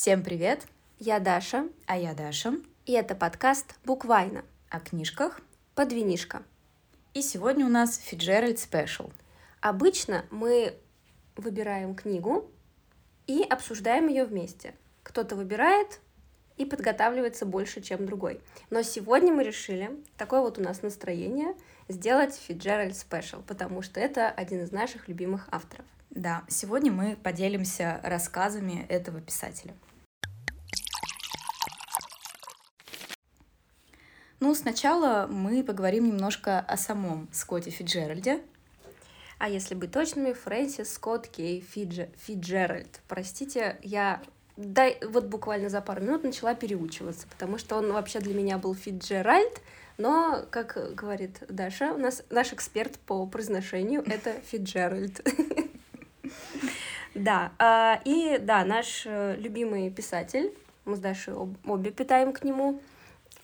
Всем привет! Я Даша, А я Даша. и это подкаст «Буквально» О книжках. под винишко. И сегодня у нас Фиджеральд Спешл. Обычно мы выбираем книгу и обсуждаем ее вместе. Кто-то выбирает и подготавливается больше, чем другой. Но сегодня мы решили, такое вот у нас настроение, сделать Фиджеральд Спешл, потому что это один из наших любимых авторов. Да, сегодня мы поделимся рассказами этого писателя. Ну, сначала мы поговорим немножко о самом Скотте Фиджеральде. А если быть точными, Фрэнсис Скотт Кей Фидже, Фиджеральд. Простите, я дай, вот буквально за пару минут начала переучиваться, потому что он вообще для меня был Фиджеральд, но, как говорит Даша, у нас наш эксперт по произношению — это Фиджеральд. Да, а, и да, наш э, любимый писатель, мы с Дашей об- обе питаем к нему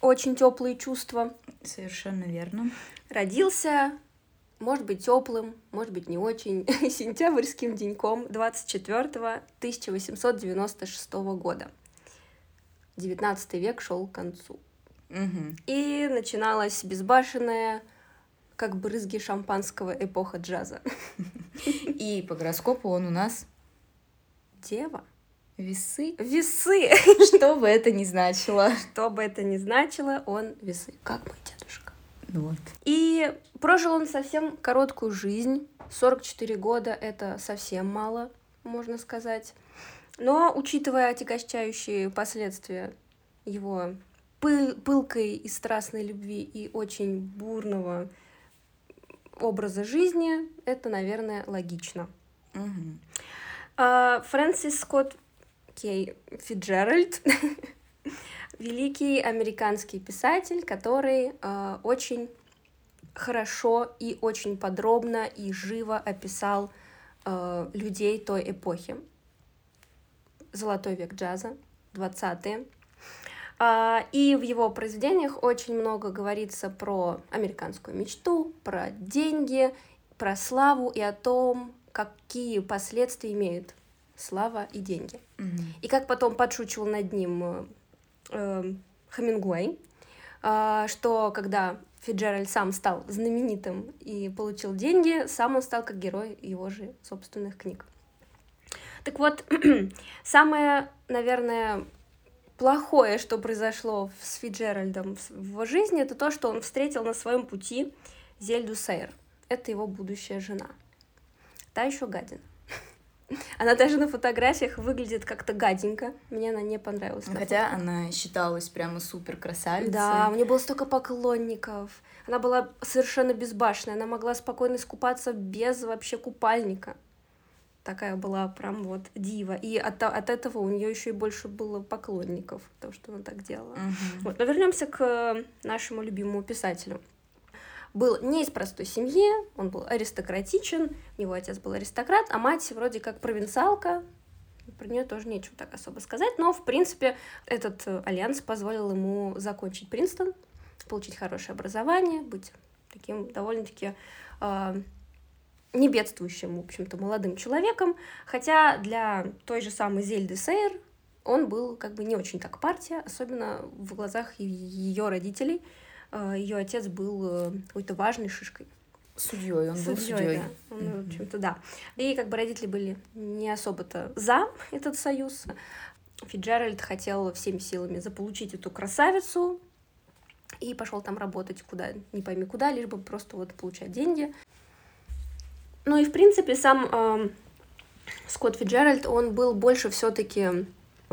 очень теплые чувства. Совершенно верно. Родился, может быть, теплым, может быть, не очень, сентябрьским деньком 24 1896 года. 19 век шел к концу. Мгм. И начиналась безбашенная, как брызги шампанского эпоха джаза. И по гороскопу он у нас Дева. Весы. Весы. Что бы это ни значило. Что бы это ни значило, он весы. Как мой дедушка. Вот. И прожил он совсем короткую жизнь. 44 года — это совсем мало, можно сказать. Но, учитывая отягощающие последствия его пыл- пылкой и страстной любви и очень бурного образа жизни, это, наверное, логично. А, Фрэнсис Скотт Кей Фиджеральд великий американский писатель, который а, очень хорошо и очень подробно и живо описал а, людей той эпохи. Золотой век джаза, 20-е. А, И в его произведениях очень много говорится про американскую мечту, про деньги, про славу и о том, какие последствия имеют слава и деньги. Мгм. И как потом подшучивал над ним э, э, Хемингуэй, а, что когда Фиджеральд сам стал знаменитым и получил деньги, сам он стал как герой его же собственных книг. Так вот, самое, наверное, плохое, что произошло с Фиджеральдом в в его жизни, это то, что он встретил на своем пути Зельду Сейр. Это его будущая жена. Та еще гадина. Она даже на фотографиях выглядит как-то гаденько. Мне она не понравилась. Хотя она считалась прямо супер красавицей. да, у нее было столько поклонников. Она была совершенно безбашенная. Она могла спокойно искупаться без вообще купальника. Такая была прям вот дива. И от, от этого у нее еще и больше было поклонников, то, что она так делала. Мгм. Вот. Но вернемся к нашему любимому писателю. Был не из простой семьи, он был аристократичен, у него отец был аристократ, а мать вроде как провинциалка. Про нее тоже нечего так особо сказать, но, в принципе, этот э, альянс позволил ему закончить Принстон, получить хорошее образование, быть таким довольно-таки э, не бедствующим, в общем-то, молодым человеком, хотя для той же самой Зельды Сейер он был как бы не очень так партия, особенно в глазах ее родителей. Ее отец был э, какой-то важной шишкой. Судьей, он был Судьёй, судьей. да. Он, в общем-то, да. И как бы родители были не особо-то за этот союз. Фиджеральд хотел всеми силами заполучить эту красавицу и пошел там работать куда, не пойми куда, лишь бы просто вот получать деньги. Ну и, в принципе, сам эм, Скотт Фиджеральд, он был больше все-таки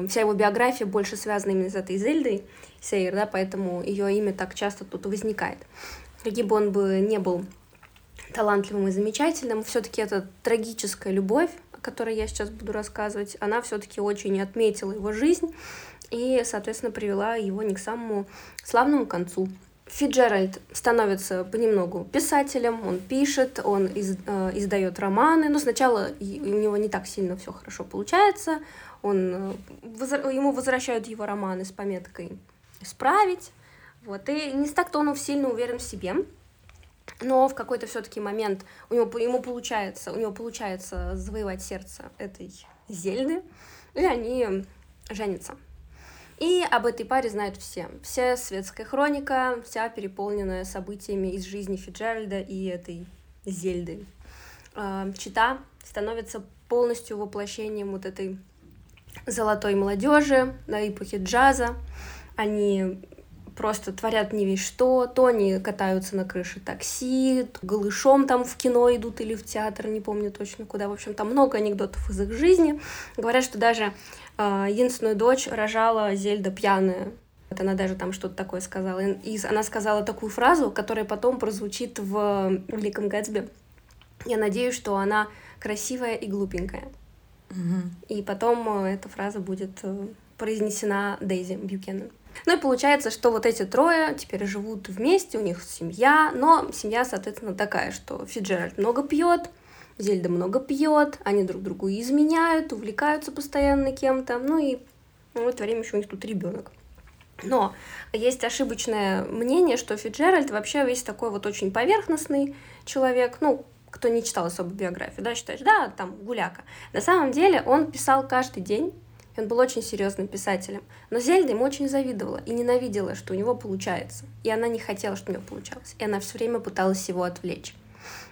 Вся его биография больше связана именно с этой Зельдой Сейер, да, поэтому ее имя так часто тут возникает. Каким бы он бы не был талантливым и замечательным, все-таки эта трагическая любовь, о которой я сейчас буду рассказывать, она все-таки очень отметила его жизнь и, соответственно, привела его не к самому славному концу. Фиджеральд становится понемногу писателем, он пишет, он из, э, издает романы, но сначала и- у него не так сильно все хорошо получается, он, э, ему возвращают его романы с пометкой «исправить», вот, и не так-то он сильно уверен в себе, но в какой-то все-таки момент у него, ему получается, у него получается завоевать сердце этой Зельды, и они женится. И об этой паре знают все. Вся светская хроника, вся переполненная событиями из жизни Фиджеральда и этой Зельды. А, Чита становится полностью воплощением вот этой золотой молодежи на эпохе джаза. Они просто творят не весь что, то они катаются на крыше такси, голышом там в кино идут или в театр, не помню точно куда. В общем, там много анекдотов из их жизни. Говорят, что даже э, единственную дочь рожала Зельда пьяная. Вот она даже там что-то такое сказала. И она сказала такую фразу, которая потом прозвучит в «Великом Гэтсби». Я надеюсь, что она красивая и глупенькая. И потом э, эта фраза будет э, произнесена Дейзи Бьюкенен. Ну и получается, что вот эти трое теперь живут вместе, у них семья, но семья, соответственно, такая, что Фиджеральд много пьет, Зельда много пьет, они друг другу изменяют, увлекаются постоянно кем-то, ну и в это время еще у них тут ребенок. Но есть ошибочное мнение, что Фиджеральд вообще весь такой вот очень поверхностный человек, ну, кто не читал особо биографию, да, считаешь, да, там, гуляка. На самом деле он писал каждый день, он был очень серьезным писателем. Но Зельда ему очень завидовала и ненавидела, что у него получается. И она не хотела, чтобы у него получалось. И она все время пыталась его отвлечь.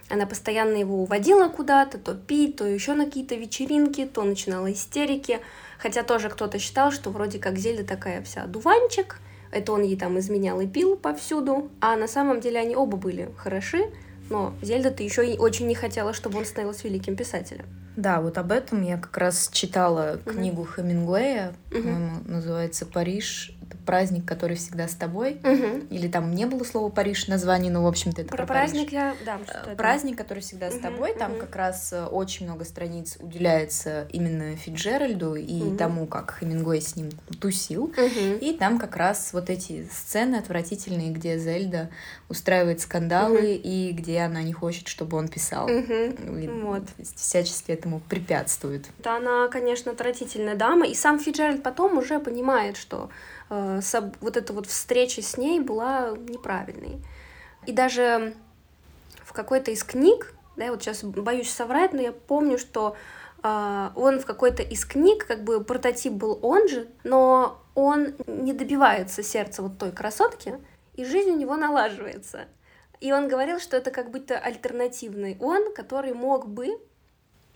Она постоянно его уводила куда-то, то пить, то еще на какие-то вечеринки, то начинала истерики. Хотя тоже кто-то считал, что вроде как Зельда такая вся дуванчик, это он ей там изменял и пил повсюду, а на самом деле они оба были хороши, но Зельда-то еще и очень не хотела, чтобы он становился великим писателем. Да, вот об этом я как раз читала книгу uh-huh. Хемингуэя, по-моему, uh-huh. называется «Париж праздник, который всегда с тобой. Угу. Или там не было слова Париж название, но в общем-то это про, про праздник Париж. я да. Э, праздник, который всегда угу. с тобой. Там угу. как раз э, очень много страниц уделяется именно Фиджеральду и угу. тому, как Хемингуэй с ним тусил. Угу. И там как раз вот эти сцены отвратительные, где Зельда устраивает скандалы угу. и где она не хочет, чтобы он писал. Угу. И, вот. всячески этому препятствует. Да, она, конечно, отвратительная дама, и сам Фиджеральд потом уже понимает, что вот эта вот встреча с ней была неправильной. И даже в какой-то из книг, да, я вот сейчас боюсь соврать, но я помню, что э, он в какой-то из книг, как бы прототип был он же, но он не добивается сердца вот той красотки, и жизнь у него налаживается. И он говорил, что это как будто альтернативный он, который мог бы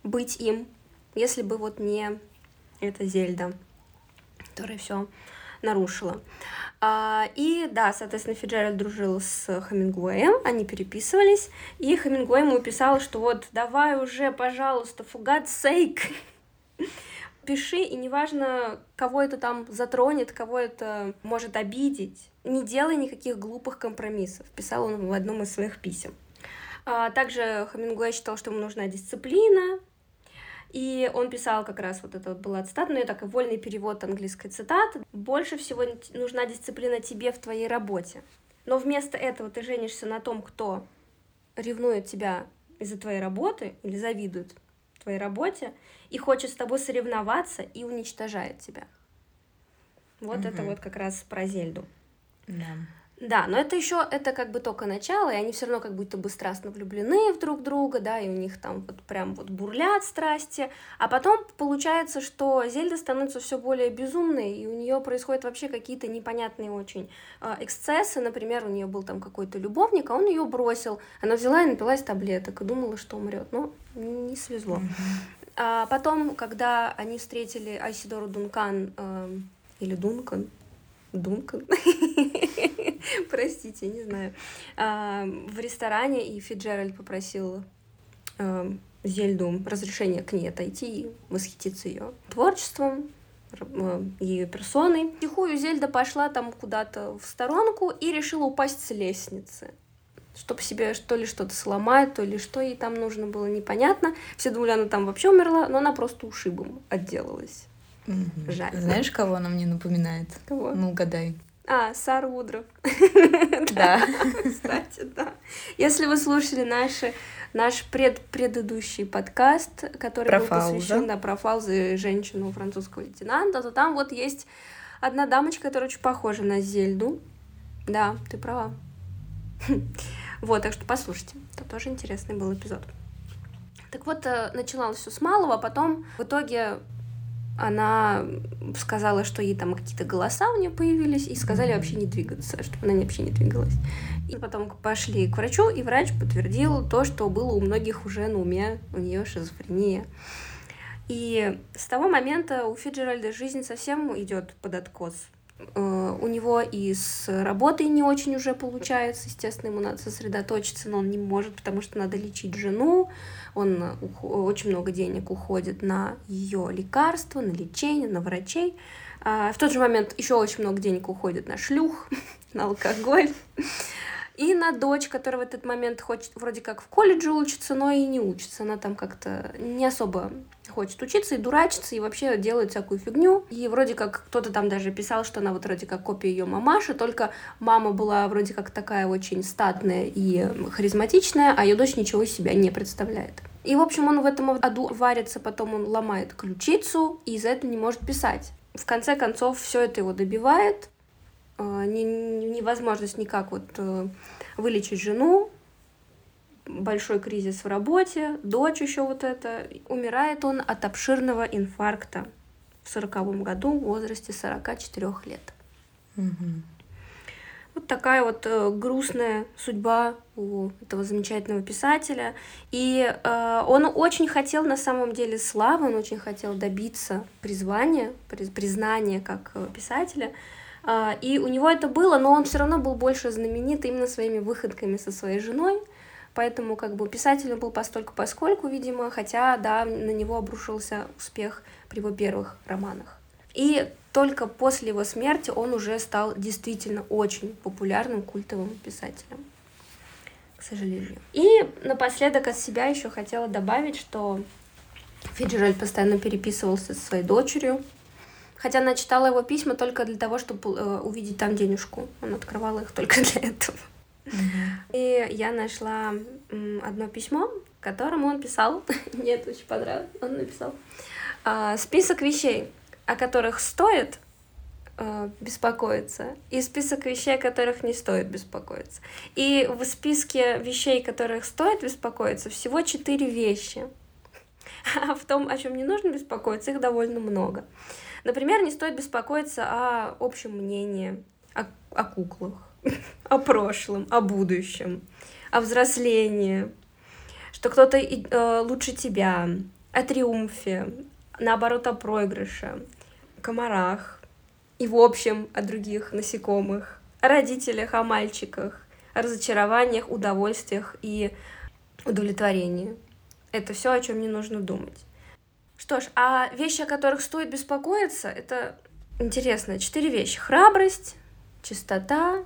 быть им, если бы вот не эта Зельда, которая все нарушила. А, и да, соответственно, Фиджеральд дружил с Хемингуэем, они переписывались, и Хемингуэй ему писал, что вот давай уже, пожалуйста, for God's sake, пиши, и неважно, кого это там затронет, кого это может обидеть, не делай никаких глупых компромиссов, писал он в одном из своих писем. А также Хемингуэй считал, что ему нужна дисциплина, и он писал как раз вот это вот была цитата, но я так и вольный перевод английской цитаты. Больше всего нужна дисциплина тебе в твоей работе. Но вместо этого ты женишься на том, кто ревнует тебя из-за твоей работы или завидует твоей работе и хочет с тобой соревноваться и уничтожает тебя. Вот угу. это вот как раз про Зельду. Да. Да, но это еще, это как бы только начало, и они все равно как будто бы страстно влюблены в друг друга, да, и у них там вот прям вот бурлят страсти, а потом получается, что Зельда становится все более безумной, и у нее происходят вообще какие-то непонятные очень э, эксцессы, например, у нее был там какой-то любовник, а он ее бросил, она взяла и напилась таблеток и думала, что умрет, но не свезло. А потом, когда они встретили Айсидору Дункан э, или Дункан, Дункан, простите, не знаю, а, в ресторане, и Фиджеральд попросил а, Зельду разрешения к ней отойти и восхититься ее творчеством, а, ее персоной. Тихую Зельда пошла там куда-то в сторонку и решила упасть с лестницы чтобы себе что ли что-то сломать, то ли что ей там нужно было, непонятно. Все думали, она там вообще умерла, но она просто ушибом отделалась. Угу. Жаль. Знаешь, кого она мне напоминает? Кого? Ну, угадай. А, Сара Удров. Да. Кстати, да. Если вы слушали наши наш пред предыдущий подкаст, который про был посвящен да, про Фаузы женщину французского лейтенанта, то там вот есть одна дамочка, которая очень похожа на Зельду. Да, ты права. Вот, так что послушайте. Это тоже интересный был эпизод. Так вот, э, начиналось все с малого, а потом в итоге она сказала, что ей там какие-то голоса у нее появились, и сказали вообще не двигаться, чтобы она вообще не двигалась. И потом пошли к врачу, и врач подтвердил то, что было у многих уже на уме, у нее шизофрения. И с того момента у Фиджеральда жизнь совсем идет под откос. Э, у него и с работой не очень уже получается, естественно, ему надо сосредоточиться, но он не может, потому что надо лечить жену, он очень много денег уходит на ее лекарства, на лечение, на врачей. А в тот же момент еще очень много денег уходит на шлюх, на алкоголь. И на дочь, которая в этот момент хочет вроде как в колледже учиться, но и не учится. Она там как-то не особо хочет учиться и дурачиться, и вообще делает всякую фигню. И вроде как кто-то там даже писал, что она вот вроде как копия ее мамаши, только мама была вроде как такая очень статная и харизматичная, а ее дочь ничего из себя не представляет. И, в общем, он в этом аду варится, потом он ломает ключицу, и из-за этого не может писать. В конце концов, все это его добивает, невозможность никак вот э, вылечить жену, большой кризис в работе, дочь еще вот это. Умирает он от обширного инфаркта в сороковом году в возрасте 44 лет. Угу. Вот такая вот э, грустная судьба у этого замечательного писателя. И э, он очень хотел на самом деле славы, он очень хотел добиться призвания, признания как писателя. А, и у него это было, но он все равно был больше знаменит именно своими выходками со своей женой. Поэтому как бы писатель был постольку поскольку, видимо, хотя, да, на него обрушился успех при его первых романах. И только после его смерти он уже стал действительно очень популярным культовым писателем, к сожалению. И напоследок от себя еще хотела добавить, что Фиджеральд постоянно переписывался со своей дочерью, Хотя она читала его письма только для того, чтобы э, увидеть там денежку. Он открывал их только для этого. И я нашла одно письмо, которому он писал. Мне это очень понравилось. Он написал э, список вещей, о которых стоит э, беспокоиться, и список вещей, о которых не стоит беспокоиться. И в списке вещей, которых стоит беспокоиться, всего четыре вещи. А в том, о чем не нужно беспокоиться, их довольно много. Например, не стоит беспокоиться о общем мнении, о, о куклах, о прошлом, о будущем, о взрослении, что кто-то э, лучше тебя, о триумфе, наоборот, о проигрыше, комарах и, в общем, о других насекомых, о родителях, о мальчиках, о разочарованиях, удовольствиях и удовлетворении. Это все, о чем не нужно думать. Что ж, а вещи, о которых стоит беспокоиться, это интересно. Четыре вещи. Храбрость, чистота,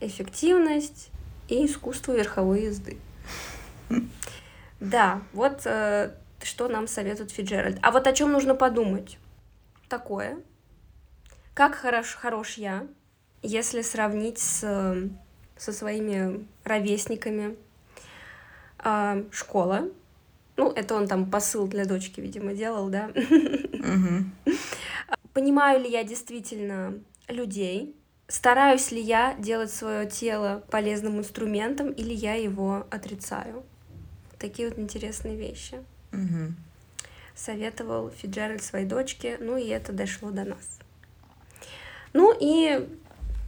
эффективность и искусство верховой езды. Да, вот э, что нам советует Фиджеральд. А вот о чем нужно подумать? Такое. Как хорош, хорош я, если сравнить с, со своими ровесниками. Э, школа, ну, это он там посыл для дочки, видимо, делал, да? Понимаю ли я действительно людей? Стараюсь ли я делать свое тело полезным инструментом, или я его отрицаю? Такие вот интересные вещи. Советовал Фиджеральд своей дочке, ну и это дошло до нас. Ну и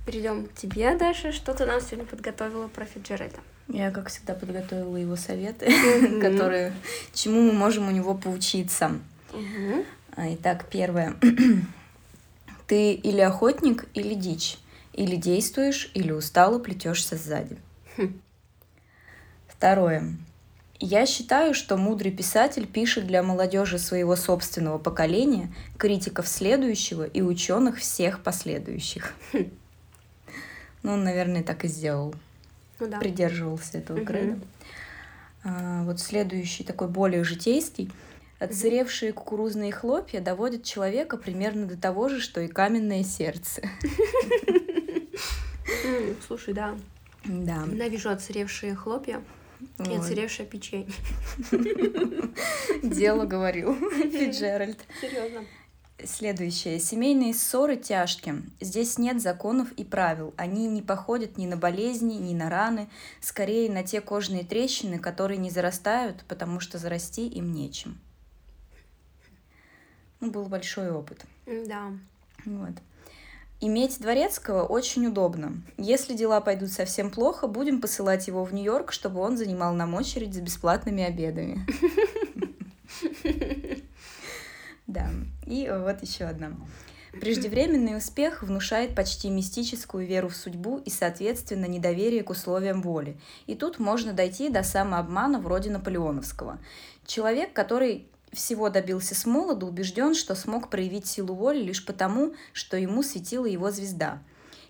перейдем к тебе, Даша. Что ты нам сегодня подготовила про Фиджеральда? Я, как всегда, подготовила его советы, которые, чему мы можем у него поучиться. А, итак, первое. Ты или охотник, или дичь. Или действуешь, или устало плетешься сзади. Хм. Второе. Я считаю, что мудрый писатель пишет для молодежи своего собственного поколения, критиков следующего и ученых всех последующих. Хм. Ну, он, наверное, так и сделал ну, да. придерживался этого угу. креда. А, вот следующий такой более житейский. Отсыревшие кукурузные хлопья доводят человека примерно до того же, что и каменное сердце. Слушай, да. Да. Ненавижу отсыревшие хлопья. И отсыревшее печенье. Дело говорил Фиджеральд. Серьезно. Следующее. Семейные ссоры тяжкие. Здесь нет законов и правил. Они не походят ни на болезни, ни на раны, скорее на те кожные трещины, которые не зарастают, потому что зарасти им нечем. Ну, был большой опыт. Да. Вот. Иметь дворецкого очень удобно. Если дела пойдут совсем плохо, будем посылать его в Нью-Йорк, чтобы он занимал нам очередь с бесплатными обедами. И вот еще одна. Преждевременный успех внушает почти мистическую веру в судьбу и, соответственно, недоверие к условиям воли. И тут можно дойти до самообмана вроде наполеоновского. Человек, который всего добился с молоду, убежден, что смог проявить силу воли лишь потому, что ему светила его звезда.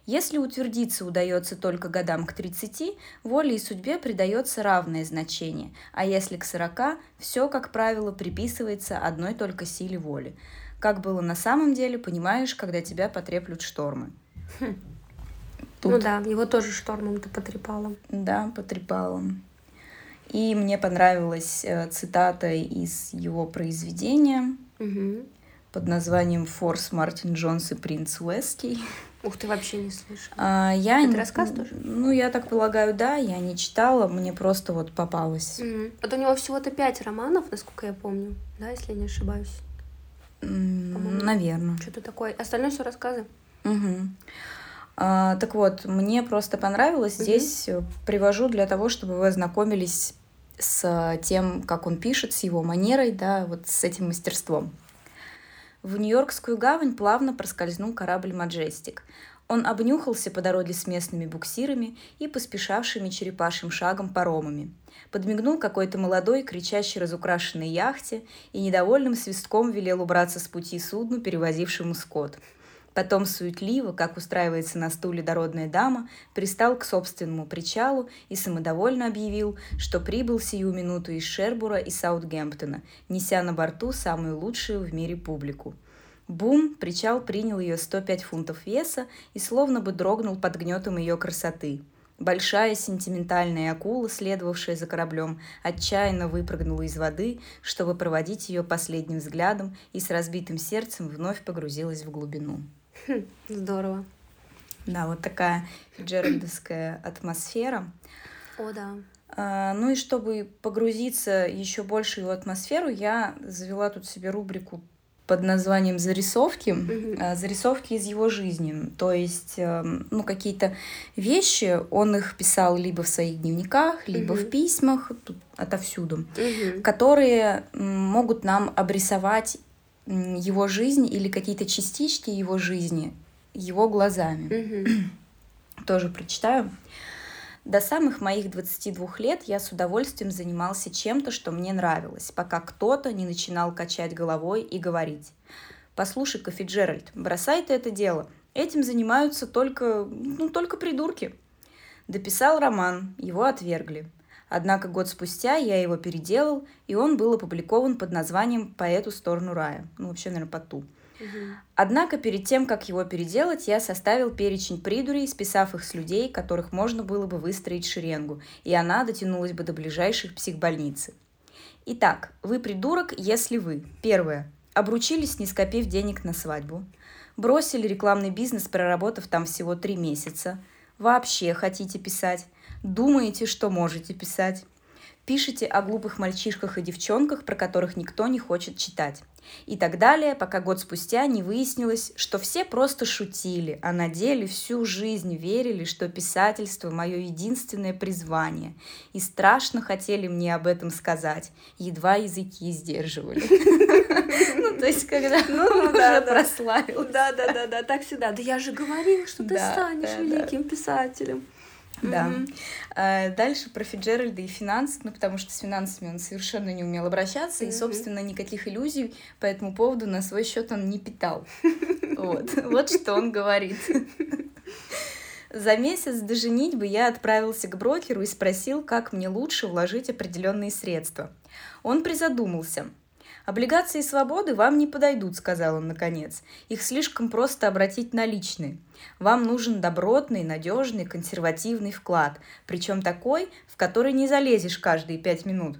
Если утвердиться удается только годам к 30, воле и судьбе придается равное значение, а если к 40, все, как правило, приписывается одной только силе воли. Как было на самом деле, понимаешь, когда тебя потреплют штормы. Хм. Тут... Ну да, его тоже штормом-то потрепало. Да, потрепало. И мне понравилась э, цитата из его произведения угу. под названием «Форс Мартин Джонс и принц Уэский». Ух, ты вообще не слышала. А, я Это рассказ тоже? Ну, я так полагаю, да, я не читала, мне просто вот попалось. Угу. Вот у него всего-то пять романов, насколько я помню, да, если я не ошибаюсь. Наверное. Что-то такое. Остальное все рассказы. Угу. А, так вот, мне просто понравилось. Угу. Здесь привожу для того, чтобы вы ознакомились с тем, как он пишет, с его манерой, да, вот с этим мастерством. В Нью-Йоркскую гавань плавно проскользнул корабль «Маджестик». Он обнюхался по дороге с местными буксирами и поспешавшими черепашьим шагом паромами. Подмигнул какой-то молодой, кричащий разукрашенной яхте и недовольным свистком велел убраться с пути судну, перевозившему скот – Потом суетливо, как устраивается на стуле дородная дама, пристал к собственному причалу и самодовольно объявил, что прибыл сию минуту из Шербура и Саутгемптона, неся на борту самую лучшую в мире публику. Бум, причал принял ее 105 фунтов веса и словно бы дрогнул под гнетом ее красоты. Большая сентиментальная акула, следовавшая за кораблем, отчаянно выпрыгнула из воды, чтобы проводить ее последним взглядом и с разбитым сердцем вновь погрузилась в глубину. Здорово. Да, вот такая джеральдовская атмосфера. О, да. А, ну и чтобы погрузиться еще больше в атмосферу, я завела тут себе рубрику под названием зарисовки, mm-hmm. зарисовки из его жизни. То есть, эм, ну, какие-то вещи, он их писал либо в своих дневниках, либо mm-hmm. в письмах, тут отовсюду, mm-hmm. которые могут нам обрисовать его жизнь или какие-то частички его жизни его глазами. Mm-hmm. Тоже прочитаю. До самых моих 22 лет я с удовольствием занимался чем-то, что мне нравилось, пока кто-то не начинал качать головой и говорить. «Послушай-ка, Фиджеральд, бросай ты это дело. Этим занимаются только, ну, только придурки». Дописал роман, его отвергли. Однако год спустя я его переделал, и он был опубликован под названием «По эту сторону рая». Ну, вообще, наверное, по ту. Однако перед тем, как его переделать, я составил перечень придурей, списав их с людей, которых можно было бы выстроить шеренгу, и она дотянулась бы до ближайшей психбольницы. Итак, вы придурок, если вы. Первое. Обручились, не скопив денег на свадьбу. Бросили рекламный бизнес, проработав там всего три месяца. Вообще хотите писать. Думаете, что можете писать. Пишите о глупых мальчишках и девчонках, про которых никто не хочет читать. И так далее, пока год спустя не выяснилось, что все просто шутили, а на деле всю жизнь верили, что писательство – мое единственное призвание, и страшно хотели мне об этом сказать, едва языки сдерживали. Ну, то есть, когда ну, уже прославил. Да, да, да, да, так всегда. Да я же говорил, что ты станешь великим писателем. Да. Mm-hmm. Дальше про Фиджеральда и финансы, ну, потому что с финансами он совершенно не умел обращаться, mm-hmm. и, собственно, никаких иллюзий по этому поводу на свой счет он не питал. Вот, вот что он говорит. За месяц до женитьбы я отправился к брокеру и спросил, как мне лучше вложить определенные средства. Он призадумался – «Облигации свободы вам не подойдут», — сказал он наконец. «Их слишком просто обратить наличные. Вам нужен добротный, надежный, консервативный вклад, причем такой, в который не залезешь каждые пять минут».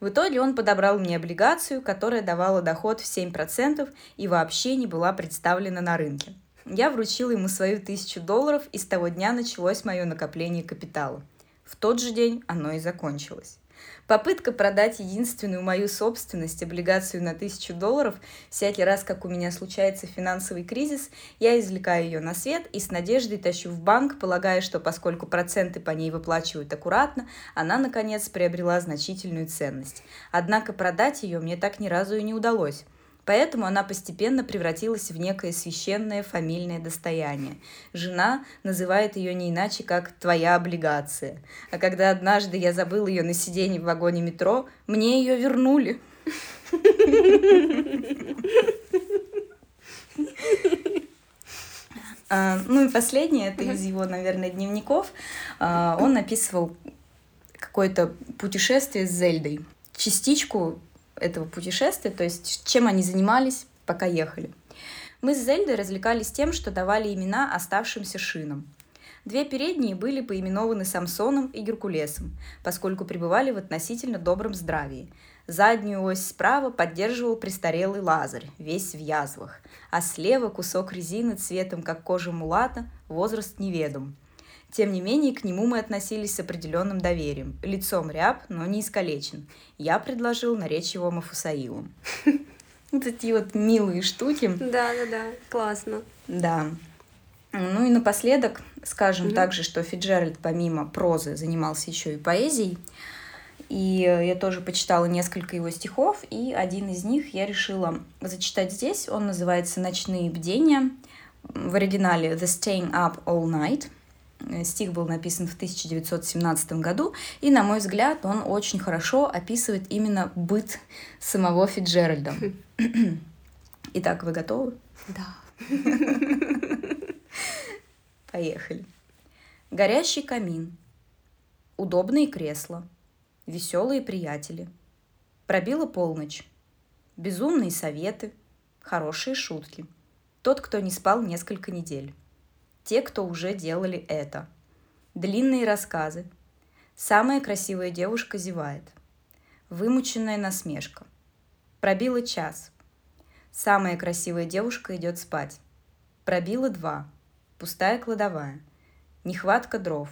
В итоге он подобрал мне облигацию, которая давала доход в 7% и вообще не была представлена на рынке. Я вручил ему свою тысячу долларов, и с того дня началось мое накопление капитала. В тот же день оно и закончилось. Попытка продать единственную мою собственность, облигацию на тысячу долларов, всякий раз, как у меня случается финансовый кризис, я извлекаю ее на свет и с надеждой тащу в банк, полагая, что поскольку проценты по ней выплачивают аккуратно, она, наконец, приобрела значительную ценность. Однако продать ее мне так ни разу и не удалось. Поэтому она постепенно превратилась в некое священное фамильное достояние. Жена называет ее не иначе, как «твоя облигация». А когда однажды я забыл ее на сиденье в вагоне метро, мне ее вернули. А, ну и последнее, это из его, наверное, дневников. А, он описывал какое-то путешествие с Зельдой. Частичку этого путешествия, то есть чем они занимались, пока ехали. Мы с Зельдой развлекались тем, что давали имена оставшимся шинам. Две передние были поименованы Самсоном и Геркулесом, поскольку пребывали в относительно добром здравии. Заднюю ось справа поддерживал престарелый Лазарь, весь в язвах, а слева кусок резины цветом, как кожа мулата, возраст неведом. Тем не менее, к нему мы относились с определенным доверием. Лицом ряб, но не искалечен. Я предложил наречь его Мафусаилом. Вот такие вот милые штуки. Да, да, да, классно. Да. Ну и напоследок скажем mm-hmm. также, что Фиджеральд помимо прозы занимался еще и поэзией. И я тоже почитала несколько его стихов, и один из них я решила зачитать здесь. Он называется «Ночные бдения». В оригинале «The Staying Up All Night». Э, стих был написан в 1917 году, и, на мой взгляд, он очень хорошо описывает именно быт самого Фиджеральда. Итак, вы готовы? Да. Поехали. Горящий камин, удобные кресла, веселые приятели. Пробила полночь. Безумные советы, хорошие шутки. Тот, кто не спал несколько недель те, кто уже делали это. Длинные рассказы. Самая красивая девушка зевает. Вымученная насмешка. Пробило час. Самая красивая девушка идет спать. Пробило два. Пустая кладовая. Нехватка дров.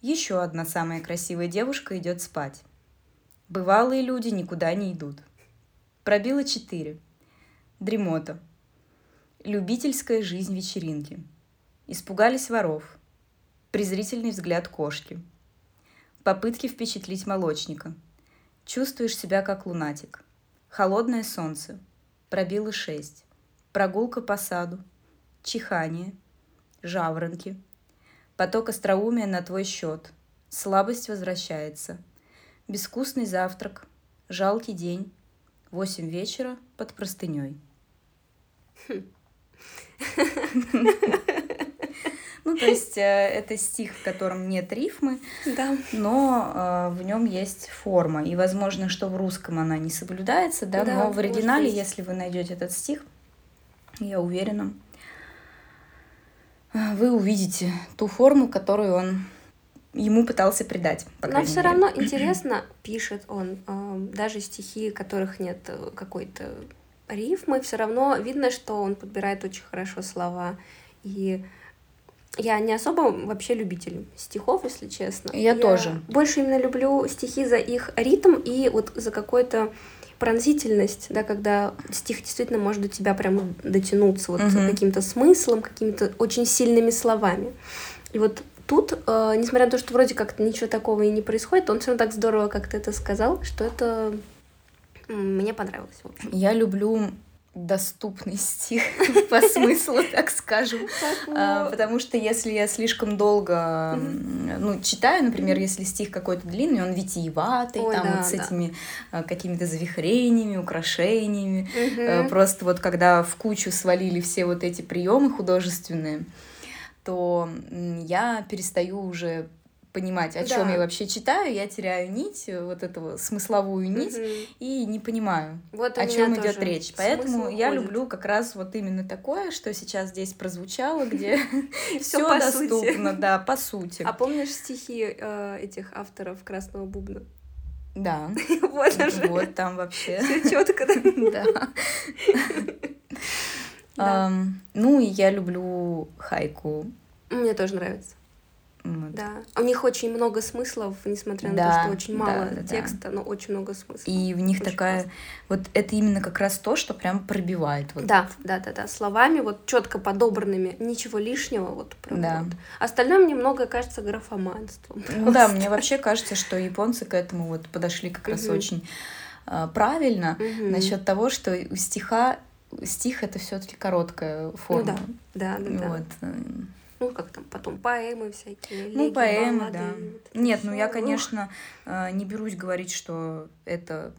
Еще одна самая красивая девушка идет спать. Бывалые люди никуда не идут. Пробило четыре. Дремота. Любительская жизнь вечеринки – Испугались воров. Презрительный взгляд кошки. Попытки впечатлить молочника. Чувствуешь себя как лунатик. Холодное солнце. Пробило шесть. Прогулка по саду. Чихание. Жаворонки. Поток остроумия на твой счет. Слабость возвращается. Безвкусный завтрак. Жалкий день. Восемь вечера под простыней. Ну, то есть э, это стих, в котором нет рифмы, да. но э, в нем есть форма. И возможно, что в русском она не соблюдается, да, да но в оригинале, если вы найдете этот стих, я уверена, э, вы увидите ту форму, которую он ему пытался придать. Но все мере. равно интересно пишет он, э, даже стихи, которых нет какой-то рифмы, все равно видно, что он подбирает очень хорошо слова. И я не особо вообще любитель стихов, если честно. Я, я тоже. Больше именно люблю стихи за их ритм и вот за какой-то пронзительность, да, когда стих действительно может до тебя прямо дотянуться вот угу. каким-то смыслом, какими-то очень сильными словами. И вот тут, э, несмотря на то, что вроде как ничего такого и не происходит, он все равно так здорово как-то это сказал, что это мне понравилось. В общем. Я люблю доступный стих по смыслу, так скажем. А, потому что если я слишком долго ну, читаю, например, если стих какой-то длинный, он витиеватый, там вот с этими а, какими-то завихрениями, украшениями. Э, просто вот когда в кучу свалили все вот эти приемы художественные, то я перестаю уже понимать, о да. чем я вообще читаю, я теряю нить, э, вот эту смысловую нить, угу. и не понимаю, вот о чем идет речь. Поэтому я уходит. люблю как раз вот именно такое, что сейчас здесь прозвучало, где все доступно, да, по сути. А помнишь стихи э, этих авторов Красного Бубна? Да. вот. Вот там вообще. Все четко. Да. Ну и я люблю хайку. Мне тоже нравится. Вот. Да. У них очень много смыслов, несмотря на то, Да, что очень да, мало да, да. текста, но очень много смыслов. И в них Очень такая, классно. вот это именно как раз то, что прям пробивает. Вот. Да, да, да, да. Словами вот четко подобранными, ничего лишнего, вот прям Да. вот. Остальное мне многое кажется графоманством. Ну да, мне вообще кажется, что японцы к этому вот подошли как раз очень а, правильно насчет того, что у стиха стих это все-таки короткая форма. Ну да, да, да. Вот. э, Ну, как там потом поэмы всякие. Ну, элегии, поэмы, баллады, да. вот Нет, ну я, конечно, э, не берусь говорить, что это,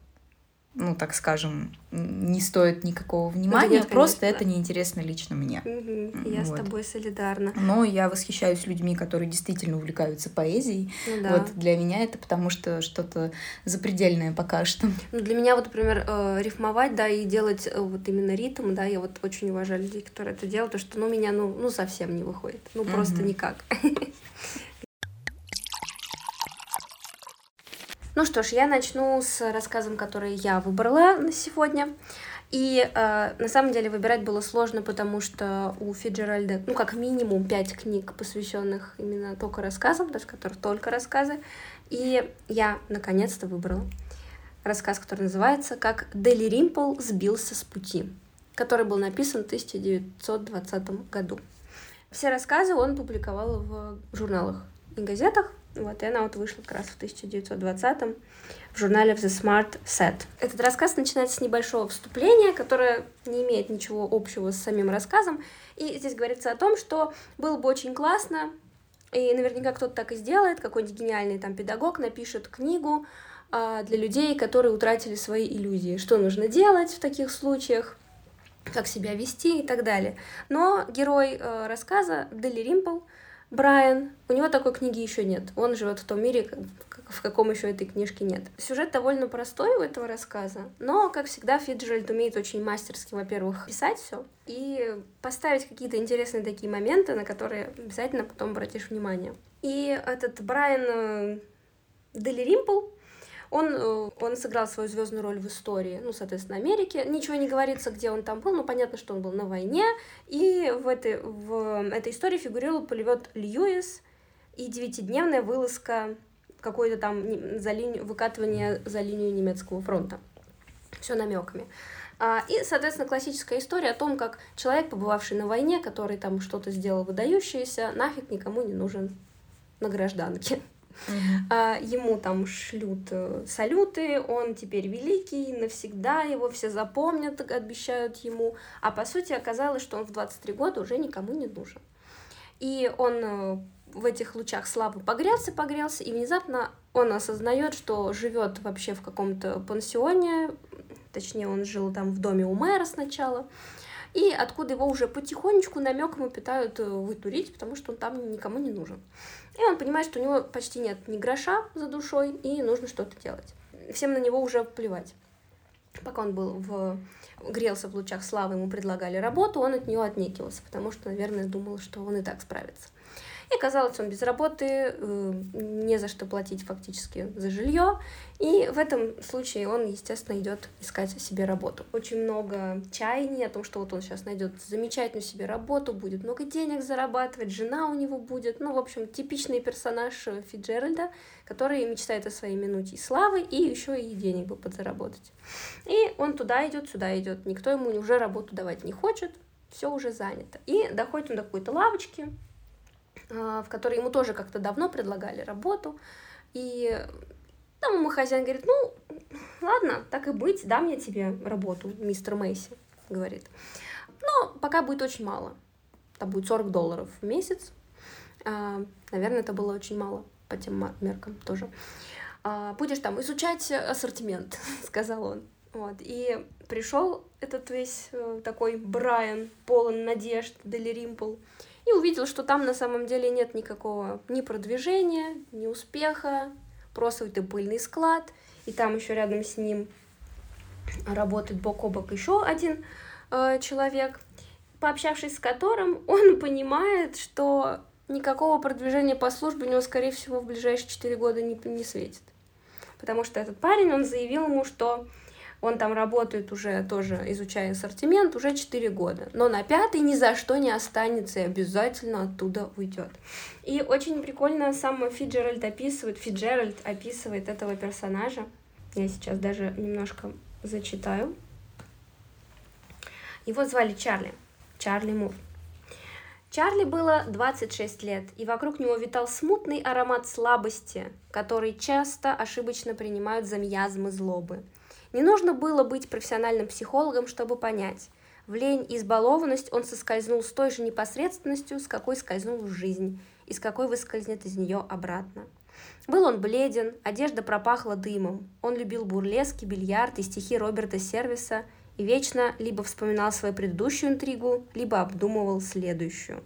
ну, так скажем, не стоит никакого внимания, нет, просто конечно, это да. неинтересно лично мне. Мгм, Я с тобой солидарна. Но я восхищаюсь людьми, которые действительно увлекаются поэзией. Ну да. Вот для меня это потому что что-то запредельное пока что. Ну, для меня вот, например, э, рифмовать, да, и делать э, вот именно ритм, да, я вот очень уважаю людей, которые это делают, потому что, ну, у меня, ну, ну совсем не выходит, ну, просто Мгм. никак. Ну что ж, я начну с рассказом, который я выбрала на сегодня. И э, на самом деле выбирать было сложно, потому что у Фиджеральда, ну, как минимум, пять книг, посвященных именно только рассказам, даже которых только рассказы. И я наконец-то выбрала рассказ, который называется «Как Дели Римпл сбился с пути», который был написан в 1920 году. Все рассказы он публиковал в журналах и газетах, вот, и она вот вышла как раз в 1920 в журнале The Smart Set. Этот рассказ начинается с небольшого вступления, которое не имеет ничего общего с самим рассказом, и здесь говорится о том, что было бы очень классно, и наверняка кто-то так и сделает, какой-нибудь гениальный там педагог напишет книгу а, для людей, которые утратили свои иллюзии, что нужно делать в таких случаях, как себя вести и так далее. Но герой э, рассказа Дели Римпл, Брайан, у него такой книги еще нет. Он живет в том мире, в каком еще этой книжки нет. Сюжет довольно простой у этого рассказа, но, как всегда, Фиджеральд умеет очень мастерски, во-первых, писать все и поставить какие-то интересные такие моменты, на которые обязательно потом обратишь внимание. И этот Брайан э, Дели Римпл, он, э, он сыграл свою звездную роль в истории, ну, соответственно, Америки. Ничего не говорится, где он там был, но понятно, что он был на войне. И в этой, в этой истории фигурировал пулемет Льюис и девятидневная вылазка какой-то там за линию, выкатывание за линию немецкого фронта. Все намеками. А, И, соответственно, классическая история о том, как человек, побывавший на войне, который там что-то сделал выдающееся, нафиг никому не нужен на гражданке. А, ему там шлют э, салюты, он теперь великий, навсегда его все запомнят, обещают ему. А по сути оказалось, что он в 23 года уже никому не нужен. И он э, в этих лучах славы погрелся, погрелся, и внезапно он осознает, что живет вообще в каком-то пансионе, точнее, он жил там в доме у мэра сначала, и откуда его уже потихонечку намеком пытают э, вытурить, потому что он там никому не нужен. И он понимает, что у него почти нет ни гроша за душой, и нужно что-то делать. Всем на него уже плевать. Пока он был в грелся в лучах славы, ему предлагали работу, он от нее отнекивался, потому что, наверное, думал, что он и так справится. И оказалось, он без работы, э, не за что платить фактически за жилье. И в этом случае он, естественно, идет искать себе работу. Очень много чаяний о том, что вот он сейчас найдет замечательную себе работу, будет много денег зарабатывать, жена у него будет. Ну, в общем, типичный персонаж э, Фиджеральда, который мечтает о своей минуте славы и еще и денег бы подзаработать. И он туда идет, сюда идет. Никто ему уже работу давать не хочет, все уже занято. И доходит он до какой-то лавочки, в которой ему тоже как-то давно предлагали работу. И там ему хозяин говорит, ну, ладно, так и быть, дам я тебе работу, мистер Мейси, говорит. Но пока будет очень мало. Там будет 40 долларов в месяц. А, Наверное, это было очень мало по тем меркам тоже. А, Будешь там изучать ассортимент, сказал он. Вот. И пришел этот весь э, такой Брайан, полон надежд, Дели Римпл, и увидел, что там на самом деле нет никакого ни продвижения, ни успеха, просто это пыльный склад, и там еще рядом с ним работает бок о бок еще один э, человек, пообщавшись с которым, он понимает, что никакого продвижения по службе у него, скорее всего, в ближайшие 4 года не, не светит. Потому что этот парень, он заявил ему, что Он там работает уже тоже, изучая ассортимент, уже 4 года. Но на пятый ни за что не останется и обязательно оттуда уйдет. И очень прикольно сам Фиджеральд описывает, Фиджеральд описывает этого персонажа. Я сейчас даже немножко зачитаю. Его звали Чарли. Чарли Мур. Чарли было 26 лет, и вокруг него витал смутный аромат слабости, который часто ошибочно принимают за миазмы злобы. Не нужно было быть профессиональным психологом, чтобы понять. В лень и избалованность он соскользнул с той же непосредственностью, с какой скользнул в жизнь, и с какой выскользнет из нее обратно. Был он бледен, одежда пропахла дымом. Он любил бурлески, бильярд и стихи Роберта Сервиса и вечно либо вспоминал свою предыдущую интригу, либо обдумывал следующую.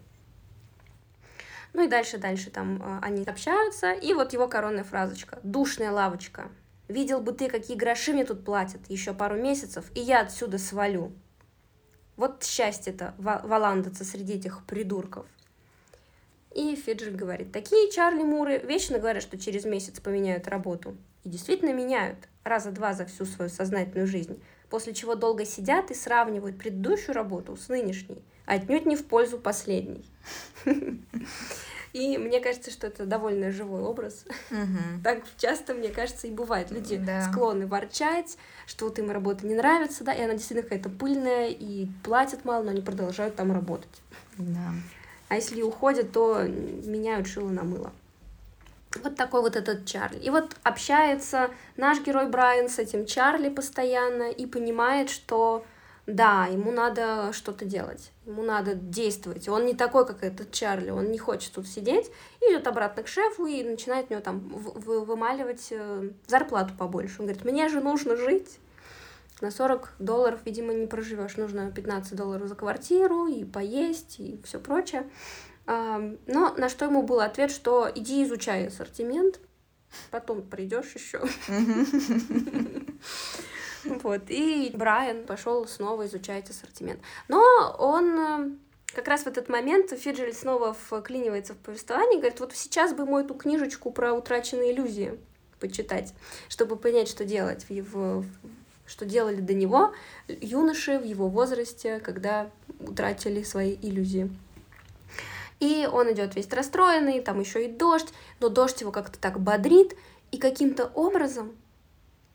Ну и дальше, дальше там э, они общаются, и вот его коронная фразочка. «Душная лавочка. Видел бы ты, какие гроши мне тут платят. Еще пару месяцев, и я отсюда свалю». Вот счастье-то валандаться среди этих придурков. И Фиджер говорит, такие Чарли Муры вечно говорят, что через месяц поменяют работу. И действительно меняют, раза два за всю свою сознательную жизнь после чего долго сидят и сравнивают предыдущую работу с нынешней, отнюдь не в пользу последней. И мне кажется, что это довольно живой образ. Угу. Так часто, мне кажется, и бывает. Люди да. склонны ворчать, что вот им работа не нравится, да, и она действительно какая-то пыльная, и платят мало, но они продолжают там работать. Да. А если уходят, то меняют шило на мыло. Вот такой вот этот Чарли. И вот общается наш герой Брайан с этим Чарли постоянно и понимает, что да, ему надо что-то делать, ему надо действовать. Он не такой, как этот Чарли, он не хочет тут сидеть, идет обратно к шефу и начинает у него там вымаливать э, зарплату побольше. Он говорит, мне же нужно жить. На 40 долларов, видимо, не проживешь. Нужно 15 долларов за квартиру и поесть и все прочее. Но на что ему был ответ, что иди изучай ассортимент, потом придешь еще. Вот, и Брайан пошел снова изучать ассортимент. Но он э, как раз в этот момент Фиджель снова вклинивается в повествование и говорит, вот сейчас бы ему эту книжечку про утраченные иллюзии почитать, чтобы понять, что делать в его что делали до него юноши в его возрасте, когда утратили свои иллюзии. И он идет весь расстроенный, там еще и дождь, но дождь его как-то так бодрит, и каким-то образом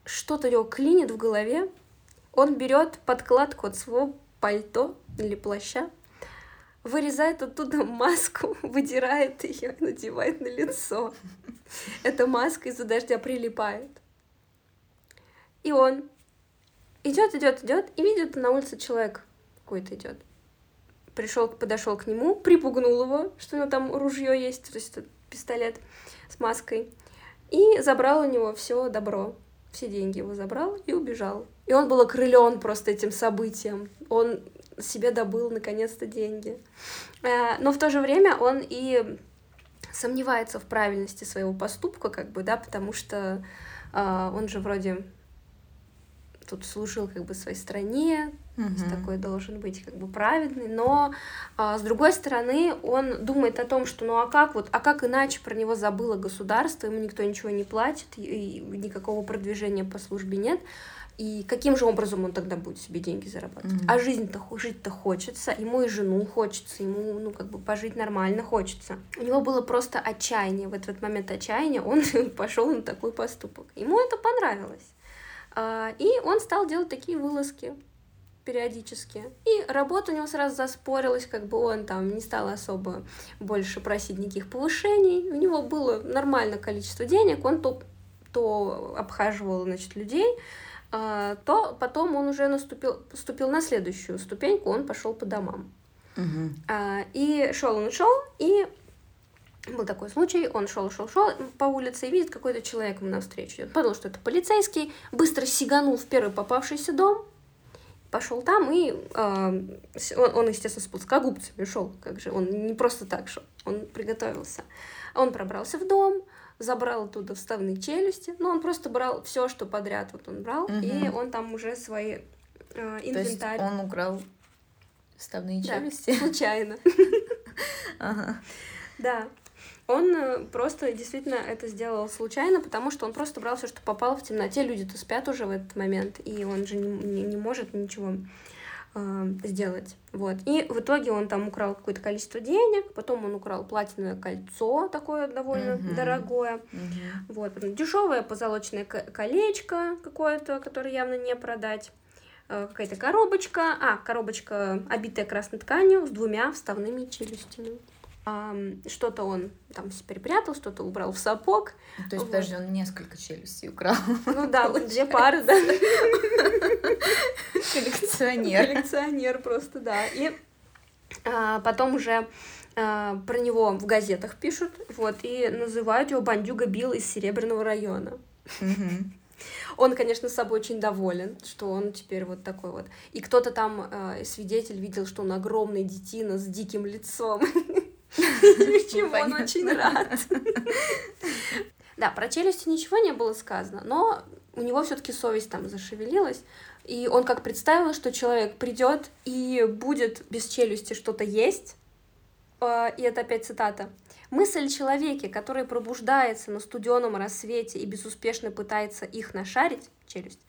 что-то его клинит в голове. Он берет подкладку от своего пальто или плаща, вырезает оттуда маску, выдирает ее и надевает на лицо. Эта маска из-за дождя прилипает. И он идет, идет, идет, и видит на улице человек какой-то идет пришел, подошел к нему, припугнул его, что у него там ружье есть, то есть пистолет с маской, и забрал у него все добро, все деньги его забрал и убежал. И он был окрылен просто этим событием. Он себе добыл наконец-то деньги. Э, но в то же время он и сомневается в правильности своего поступка, как бы, да, потому что э, он же вроде тут служил как бы своей стране, угу. такой должен быть как бы праведный, но а, с другой стороны он думает о том, что ну а как вот, а как иначе про него забыло государство, ему никто ничего не платит, и, и никакого продвижения по службе нет, и каким же образом он тогда будет себе деньги зарабатывать? Mm-hmm. А жизнь-то жить-то хочется, ему и жену хочется, ему ну как бы пожить нормально хочется. У него было просто отчаяние, в этот момент отчаяния он пошел на такой поступок. Ему это понравилось. А, и он стал делать такие вылазки периодически. И работа у него сразу заспорилась, как бы он там не стал особо больше просить никаких повышений. У него было нормальное количество денег, он то, то обхаживал, значит, людей, а, то потом он уже наступил, поступил на следующую ступеньку, он пошел по домам. Угу. И шел он шел, и был такой случай, он шел, шел, шел по улице и видит какой-то человек ему навстречу. Он подумал, что это полицейский, быстро сиганул в первый попавшийся дом, пошел там и э, он, он, естественно, с плоскогубцами шел, как же, он не просто так шел, он приготовился. Он пробрался в дом, забрал оттуда вставные челюсти, но он просто брал все, что подряд вот он брал, угу. и он там уже свои э, инвентарь. То есть он украл вставные челюсти? Да, случайно. Ага. Да. Он э, просто действительно это сделал случайно, потому что он просто брал все, что попало в темноте. Люди-то спят уже в этот момент, и он же не, не, не может ничего э, сделать. Вот. И в итоге он там украл какое-то количество денег, потом он украл платиновое кольцо, такое довольно mm-hmm. дорогое. Mm-hmm. Вот. Дешевое позолоченное колечко какое-то, которое явно не продать. Э, какая-то коробочка. А, коробочка, обитая красной тканью с двумя вставными челюстями что-то он там перепрятал, что-то убрал в сапог. То есть, вот. даже он несколько челюстей украл. Ну да, вот две пары, да. Коллекционер. Коллекционер просто, да. И а, потом уже а, про него в газетах пишут, вот, и называют его бандюга Билл из Серебряного района. Он, конечно, с собой очень доволен, что он теперь вот такой вот. И кто-то там, э, свидетель, видел, что он огромный детина с диким лицом. Чему он очень рад. Да, про челюсти ничего не было сказано, но у него все-таки совесть там зашевелилась. И он как представил, что человек придет и будет без челюсти что-то есть. А, и это опять цитата. Мысль человеке, который пробуждается на студеном рассвете и безуспешно пытается их нашарить, челюсть,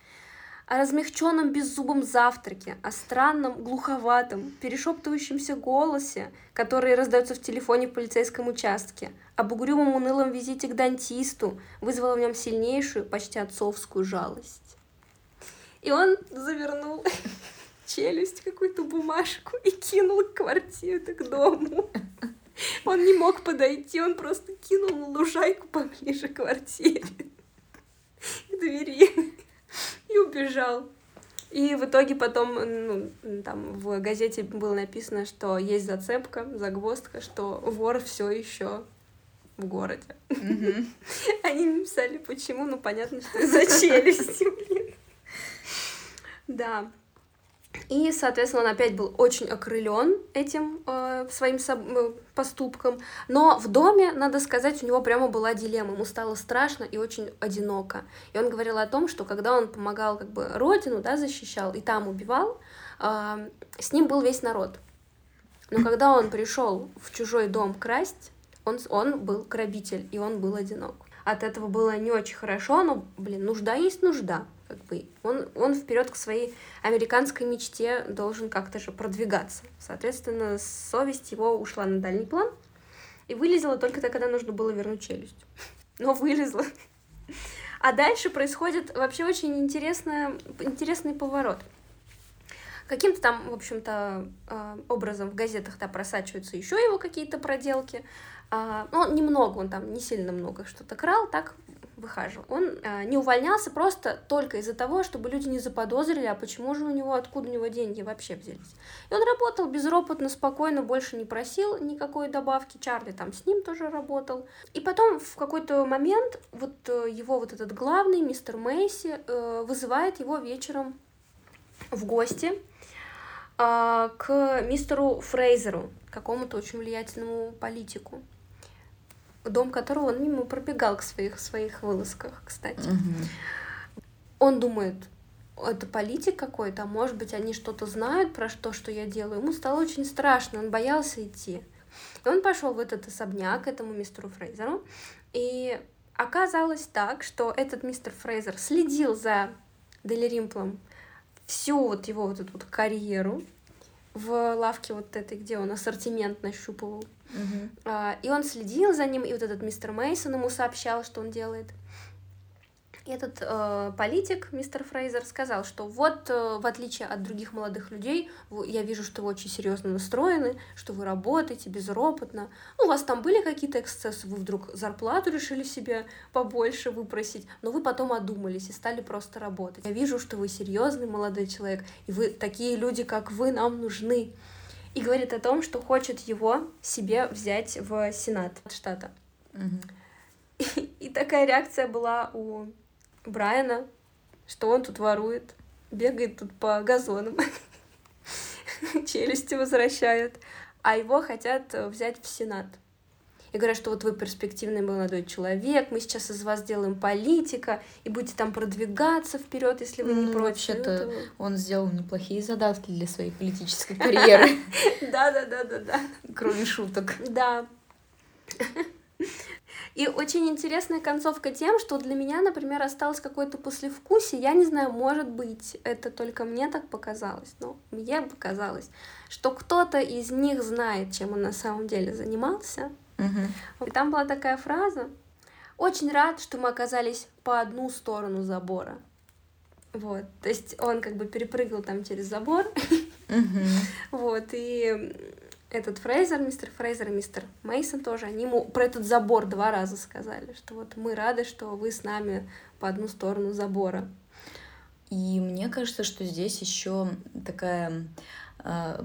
о размягченном беззубом завтраке, о странном, глуховатом, перешептывающемся голосе, который раздается в телефоне в полицейском участке, об угрюмом унылом визите к дантисту, вызвало в нем сильнейшую, почти отцовскую жалость. И он завернул челюсть какую-то бумажку и кинул к квартире, к дому. Он не мог подойти, он просто кинул лужайку поближе к квартире, к двери и убежал. И в итоге потом ну, там в газете было написано, что есть зацепка, загвоздка, что вор все еще в городе. Mm-hmm. Они написали, почему, ну понятно, что из-за челюсти, блин. Да. И, соответственно, он опять был очень окрылен этим э, своим э, поступком. Но в доме, надо сказать, у него прямо была дилемма. Ему стало страшно и очень одиноко. И он говорил о том, что когда он помогал как бы родину, да, защищал и там убивал, э, с ним был весь народ. Но когда он пришел в чужой дом красть, он, он был грабитель, и он был одинок. От этого было не очень хорошо, но, блин, нужда есть нужда как бы он, он вперед к своей американской мечте должен как-то же продвигаться. Соответственно, совесть его ушла на дальний план и вылезла только тогда, когда нужно было вернуть челюсть. Но вылезла. А дальше происходит вообще очень интересная, интересный поворот. Каким-то там, в общем-то, а, образом в газетах да, просачиваются еще его какие-то проделки. А, ну, немного, он там не сильно много что-то крал, так выхаживал. Он э, не увольнялся просто только из-за того, чтобы люди не заподозрили, а почему же у него, откуда у него деньги вообще взялись. И он работал безропотно, спокойно, больше не просил никакой добавки. Чарли там с ним тоже работал. И потом в какой-то момент вот э, его вот этот главный, мистер Мейси, э, вызывает его вечером в гости э, к мистеру Фрейзеру, какому-то очень влиятельному политику дом которого он мимо пробегал к своих, своих вылазках, кстати. Угу. Он думает, это политик какой-то, а может быть, они что-то знают про то, что я делаю. Ему стало очень страшно, он боялся идти. И он пошел в этот особняк к этому мистеру Фрейзеру, и оказалось так, что этот мистер Фрейзер следил за Дели Римплом всю вот его вот эту вот карьеру в лавке вот этой, где он ассортимент нащупывал. Uh-huh. И он следил за ним, и вот этот мистер Мейсон ему сообщал, что он делает. И этот э, политик, мистер Фрейзер, сказал, что вот, э, в отличие от других молодых людей, я вижу, что вы очень серьезно настроены, что вы работаете безропотно. Ну, у вас там были какие-то эксцессы, вы вдруг зарплату решили себе побольше выпросить, но вы потом одумались и стали просто работать. Я вижу, что вы серьезный молодой человек, и вы такие люди, как вы, нам нужны и говорит о том, что хочет его себе взять в Сенат штата. И, и такая реакция была у Брайана, что он тут ворует, бегает тут по газонам, челюсти возвращает, а его хотят взять в Сенат и говорят, что вот вы перспективный молодой человек, мы сейчас из вас сделаем политика, и будете там продвигаться вперед, если вы не против. Вообще-то он сделал неплохие задатки для своей политической карьеры. Да, да, да, да, да. Кроме шуток. Да. И очень интересная концовка тем, что для меня, например, осталось какое-то послевкусие. Я не знаю, может быть, это только мне так показалось, но мне показалось, что кто-то из них знает, чем он на самом деле занимался. Угу. И там была такая фраза. Очень рад, что мы оказались по одну сторону забора. Вот, то есть он как бы перепрыгнул там через забор. Угу. Вот, и этот Фрейзер, мистер Фрейзер мистер Мейсон тоже, они ему про этот забор два раза сказали, что вот мы рады, что вы с нами по одну сторону забора. И мне кажется, что здесь еще такая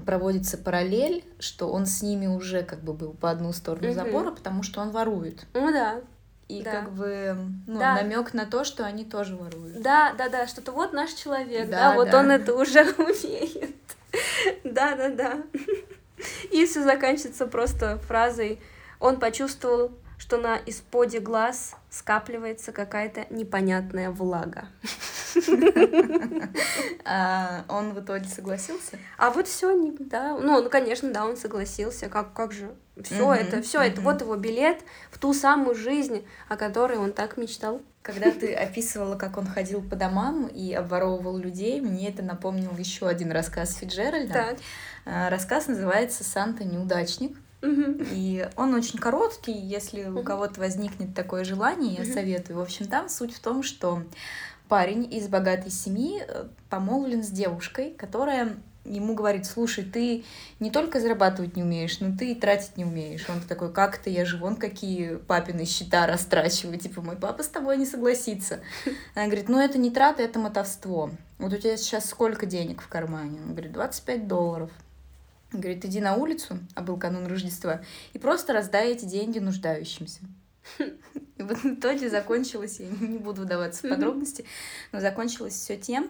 проводится параллель, что он с ними уже как бы был по одну сторону Мгм. забора, потому что он ворует. Ну да, И Да. как бы ну, Да. намек на то, что они тоже воруют. да, да, да, что-то вот наш человек, Да, да, вот да. он это уже умеет. Да, да, да. И все заканчивается просто фразой «Он почувствовал, что на исподе глаз скапливается какая-то непонятная влага». А он в итоге согласился? А вот все, да, ну, ну, конечно, да, он согласился, как, как же, все это, все это, вот его билет в ту самую жизнь, о которой он так мечтал. Когда ты описывала, как он ходил по домам и обворовывал людей, мне это напомнил еще один рассказ Фиджеральда. Так. А, Рассказ называется «Санта неудачник». Мгм. И он очень короткий, если у кого-то возникнет такое желание, я советую. В общем, там суть в том, что парень из богатой семьи э, помолвлен с девушкой, которая ему говорит, слушай, ты не только зарабатывать не умеешь, но ты и тратить не умеешь. Он такой, как это, я же вон какие папины счета растрачиваю, типа, мой папа с тобой не согласится. Она говорит, ну это не трата, это мотовство. Вот у тебя сейчас сколько денег в кармане? Он говорит, 25 долларов. Говорит, иди на улицу, а был канун Рождества, и просто раздай эти деньги нуждающимся. И вот в итоге закончилось, я не буду вдаваться в подробности, но закончилось все тем,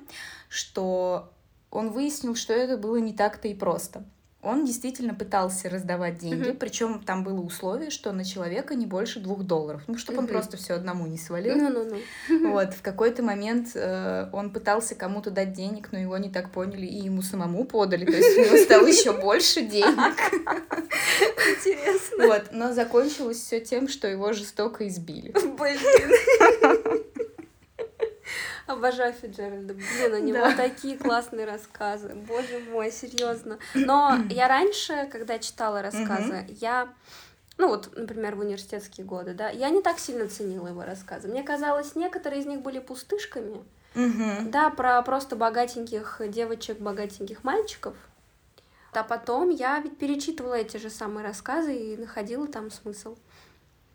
что он выяснил, что это было не так-то и просто. Он действительно пытался раздавать деньги, Мгм. причем там было условие, что на человека не больше двух долларов, ну, чтобы он Мгм. просто все одному не свалил. Ну-ну-ну. Вот, в какой-то момент э, он пытался кому-то дать денег, но его не так поняли и ему самому подали, то есть у него стало еще больше денег. Интересно. Вот, но закончилось все тем, что его жестоко избили. Блин. Обожаю Фиджеральда. Блин, у него Да. такие классные рассказы. Боже мой, серьезно. Но я раньше, когда читала рассказы, я ну вот, например, в университетские годы, да, я не так сильно ценила его рассказы. Мне казалось, некоторые из них были пустышками. Мгм. Да, про просто богатеньких девочек, богатеньких мальчиков. А потом я ведь перечитывала эти же самые рассказы и находила там смысл.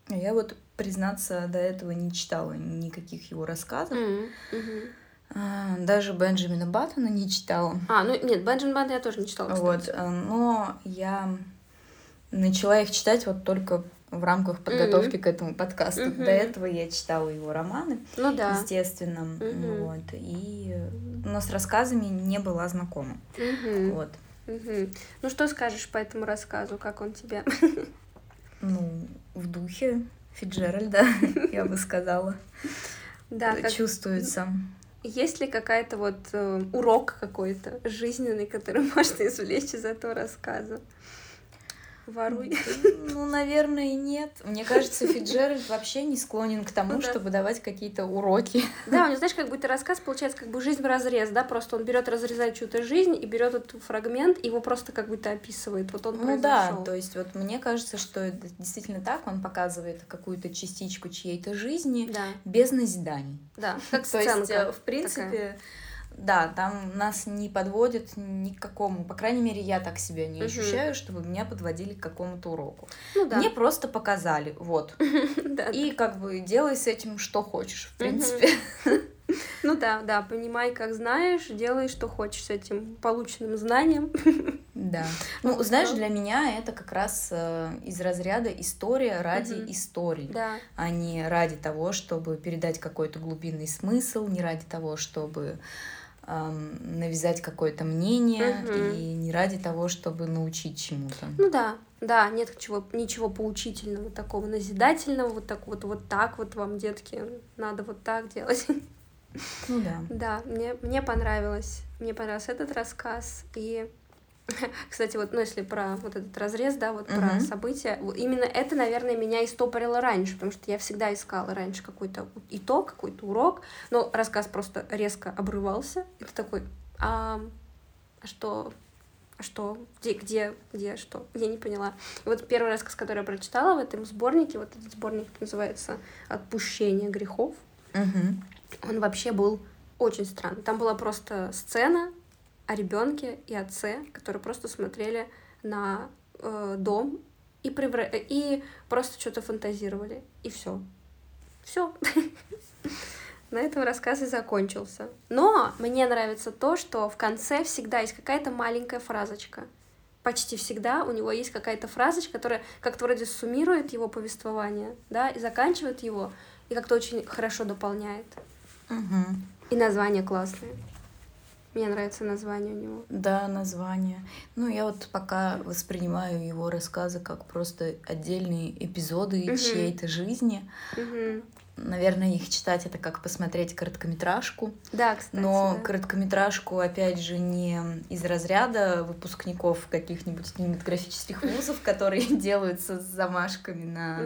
А Я вот, признаться, до этого не читала никаких его рассказов. Мгм. А, Даже Бенджамина Баттона не читала. А, ну нет, Бенджин Банда я тоже не читала, кстати. Вот, э, но я начала их читать вот только в рамках подготовки к этому подкасту. Мгм. До этого я читала его романы, Ну да. естественно, Мгм. вот, и э, но с рассказами не была знакома, Мгм. вот. Мгм. Ну что скажешь по этому рассказу, как он тебе? Ну, в духе Фиджеральда, я бы сказала, Да, чувствуется. есть ли какая-то вот э, урок какой-то жизненный, который можно извлечь из этого рассказа? Воруй. Ну, наверное, нет. Мне кажется, Фиджеральд вообще не склонен к тому, Ну да. чтобы давать какие-то уроки. Да, у него, знаешь, как будто рассказ получается как бы жизнь в разрез, да, просто он берет, разрезает чью-то жизнь и берет этот фрагмент, его просто как будто описывает. Вот он Ну да, то есть вот мне кажется, что это действительно так, он показывает какую-то частичку чьей-то жизни Да, без назиданий. да, как То есть, сценка. э, в принципе, да, там нас не подводят ни к какому, по крайней мере, я так себя не Мгм. ощущаю, чтобы меня подводили к какому-то уроку. Ну да. Мне просто показали, вот. И как бы делай с этим что хочешь, в принципе. Ну да, да, понимай, как знаешь, делай, что хочешь с этим полученным знанием. Да. Ну, Ну, знаешь, для меня это как раз э, из разряда история ради Мгм. истории. Да. а не ради того, чтобы передать какой-то глубинный смысл, не ради того, чтобы навязать какое-то мнение, Мгм. и не ради того, чтобы научить чему-то. Ну да, да, нет чего, ничего поучительного, такого назидательного, вот так вот, вот так вот вам, детки, надо вот так делать. Ну да. Да, мне, мне понравилось, мне понравился этот рассказ, и Кстати, вот, ну, если про вот этот разрез, да, вот про Мгм. события, вот именно это, наверное, меня истопорило раньше, потому что я всегда искала раньше какой-то итог, какой-то урок, но рассказ просто резко обрывался, и ты такой, а, а что, а что, где, где, где, что, я не поняла. И вот первый рассказ, который я прочитала в этом сборнике, вот этот сборник называется «Отпущение грехов», Мгм. он вообще был очень странный. Там была просто сцена о ребенке и отце, которые просто смотрели на э, дом и, превра- э, и просто что-то фантазировали. И все. Все. На этом рассказ и закончился. Но мне нравится то, что в конце всегда есть какая-то маленькая фразочка. Почти всегда у него есть какая-то фразочка, которая как-то вроде суммирует его повествование, да, и заканчивает его, и как-то очень хорошо дополняет. Мгм. И название классное. Мне нравится название у него. Да, название. Ну, я вот пока воспринимаю его рассказы как просто отдельные эпизоды Мгм. чьей-то жизни. Мгм. Наверное, их читать это как посмотреть короткометражку. Да, кстати. Но да. короткометражку, опять же, не из разряда выпускников каких-нибудь кинематографических вузов, которые делаются с замашками на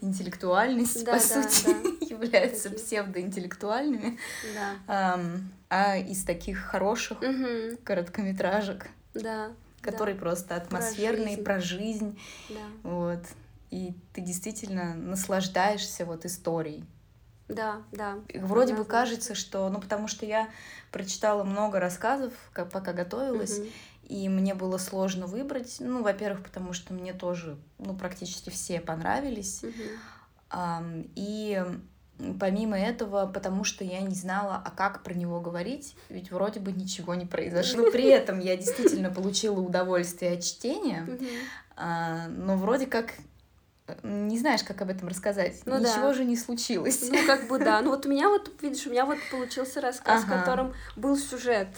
интеллектуальность, по сути, являются псевдоинтеллектуальными, Да. А из таких хороших Мгм. короткометражек, Да. которые просто атмосферные, жизнь. про жизнь, Да. вот. И ты действительно наслаждаешься вот историей. Да, да. Вроде бы Однозначно. кажется, что, ну, потому что я прочитала много рассказов, как, пока готовилась, Мгм. и мне было сложно выбрать. Ну, во-первых, потому что мне тоже, ну, практически все понравились. Мгм. Ам, И помимо этого, потому что я не знала, а как про него говорить, ведь вроде бы ничего не произошло. При этом я действительно получила удовольствие от чтения, а, но вроде как не знаешь, как об этом рассказать. Ну Ничего да. же не случилось. Ну, как бы да. Ну, вот у меня вот, видишь, у меня вот получился рассказ, в Ага. котором был сюжет.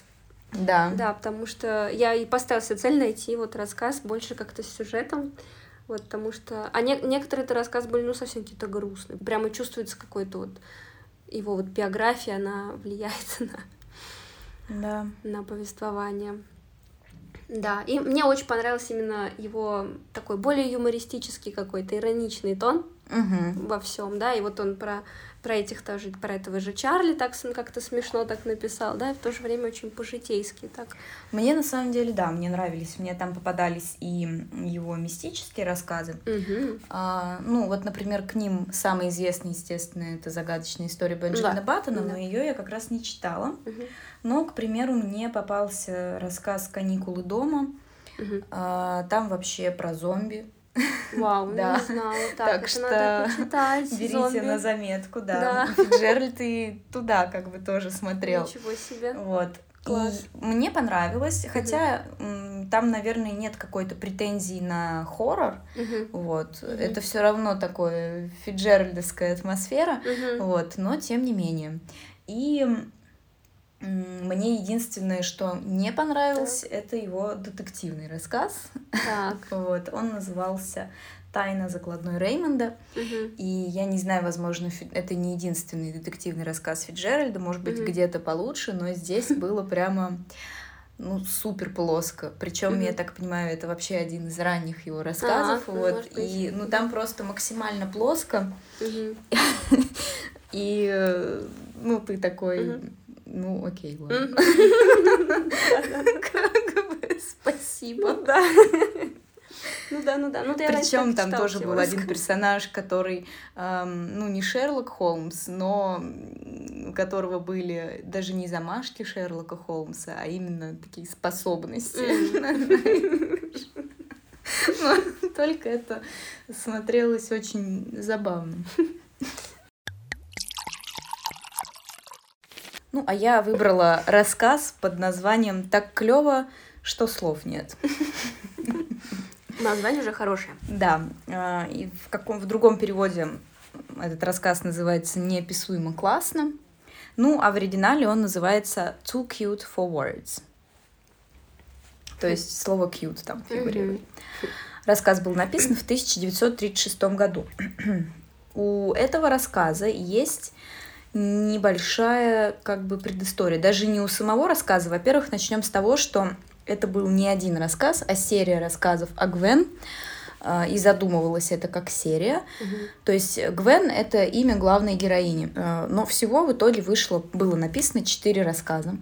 Да. Да, потому что я и поставила себе цель найти вот рассказ больше как-то с сюжетом. Вот, потому что... А не- некоторые это рассказ были, ну, совсем какие-то грустные. Прямо чувствуется какой-то вот его вот биография, она влияет на, Да. на повествование. Да, и мне очень понравился именно его такой более юмористический какой-то ироничный тон Мгм. во всем, да, и вот он про про этих тоже, про этого же Чарли так с- как-то смешно так написал, да, и в то же время очень по-житейски так. Мне на самом деле, да, мне нравились. Мне там попадались и его мистические рассказы. Мгм. А, ну, вот, например, к ним самый известный, естественно, это загадочная история Бенджамина Да. Баттона, Да. но ее я как раз не читала. Мгм. Но, к примеру, мне попался рассказ «Каникулы дома». Мгм. А, там вообще про зомби. Вау, Да. не знала. Так, Так что надо почитать. Берите зомби. на заметку, да. Да. Джеральд и туда как бы тоже смотрел. Ничего себе. Вот. Класс. И мне понравилось, хотя м, там, наверное, нет какой-то претензии на хоррор. Мгм. Вот. Мгм. Это все равно такое фиджеральдовская атмосфера. Мгм. Вот, но тем не менее. И мне единственное, что не понравилось, это его детективный рассказ. Так. Вот, он назывался «Тайна закладной Реймонда». Мгм. И я не знаю, возможно, это не единственный детективный рассказ Фиджеральда, может быть, Мгм. где-то получше, но здесь было прямо ну, супер плоско. Причем, я Мгм. так понимаю, это вообще один из ранних его рассказов. А, ну, вот, быть. и ну там просто максимально плоско. Мгм. И э, ну, ты такой, Мгм. Ну, окей, ладно. Мгм. Как бы Спасибо. Ну да. Ну да, ну да. Ну, да, Причем там тоже был его один персонаж, который, эм, ну, не Шерлок Холмс, но у которого были даже не замашки Шерлока Холмса, а именно такие способности. Но Только это смотрелось очень забавно. Ну, а я выбрала рассказ под названием «Так клево, что слов нет». Название уже хорошее. Да, а, и в каком в другом переводе этот рассказ называется «Неописуемо классно». Ну, а в оригинале он называется «Too cute for words». То есть слово cute там фигурирует. Рассказ был написан в 1936 году. У этого рассказа есть небольшая как бы предыстория. Даже не у самого рассказа. Во-первых, начнем с того, что это был не один рассказ, а серия рассказов о Гвен. А, и задумывалась это как серия. Мгм. То есть Гвен — это имя главной героини. А, Но всего в итоге вышло, было написано четыре рассказа.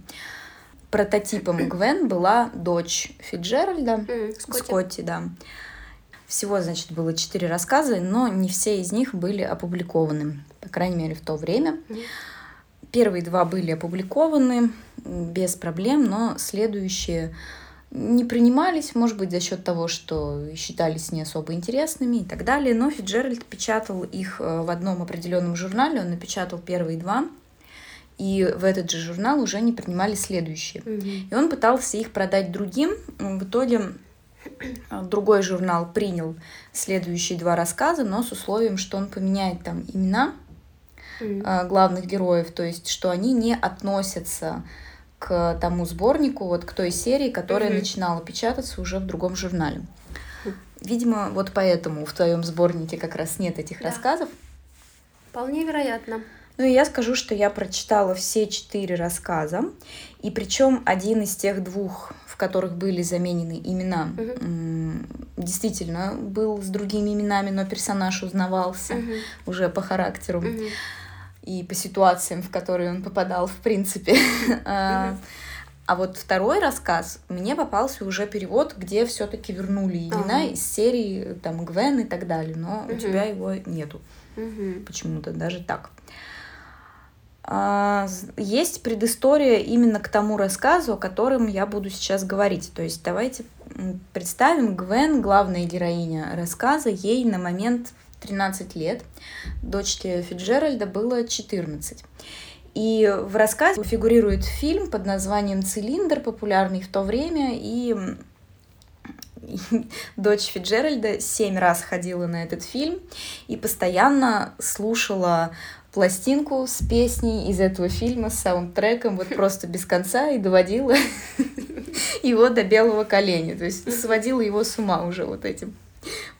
Прототипом Гвен была дочь Фиджеральда, Скотти. Скотти, да. Всего, значит, было четыре рассказа, но не все из них были опубликованы, по крайней мере, в то время. Первые два были опубликованы без проблем, но следующие не принимались, может быть, за счет того, что считались не особо интересными и так далее. Но Фиджеральд печатал их э, в одном определенном журнале, он напечатал первые два, и в этот же журнал уже не принимали следующие. Мгм. И он пытался их продать другим. В итоге э, другой журнал принял следующие два рассказа, но с условием, что он поменяет там имена Э, главных героев, то есть что они не относятся к тому сборнику, вот к той серии, которая Мгм. начинала печататься уже в другом журнале. Видимо, вот поэтому в твоем сборнике как раз нет этих Да. рассказов. Вполне вероятно. Ну и я скажу, что я прочитала все четыре рассказа, и причем один из тех двух, в которых были заменены имена, м, действительно был с другими именами, но персонаж узнавался Мгм. уже по характеру Мгм. И по ситуациям, в которые он попадал, в принципе. А. А вот второй рассказ, мне попался уже перевод, где все-таки вернули имена Ага. из серии там Гвен и так далее, но у тебя его нету почему-то даже так. А, Есть предыстория именно к тому рассказу, о котором я буду сейчас говорить. То есть давайте представим Гвен, главная героиня рассказа, ей на момент 13 лет, дочке Фиджеральда было 14. И в рассказе фигурирует фильм под названием «Цилиндр», популярный в то время, и дочь Фиджеральда семь раз ходила на этот фильм и постоянно слушала пластинку с песней из этого фильма, с саундтреком, вот просто без конца, и доводила его до белого коленя. То есть сводила его с ума уже вот этим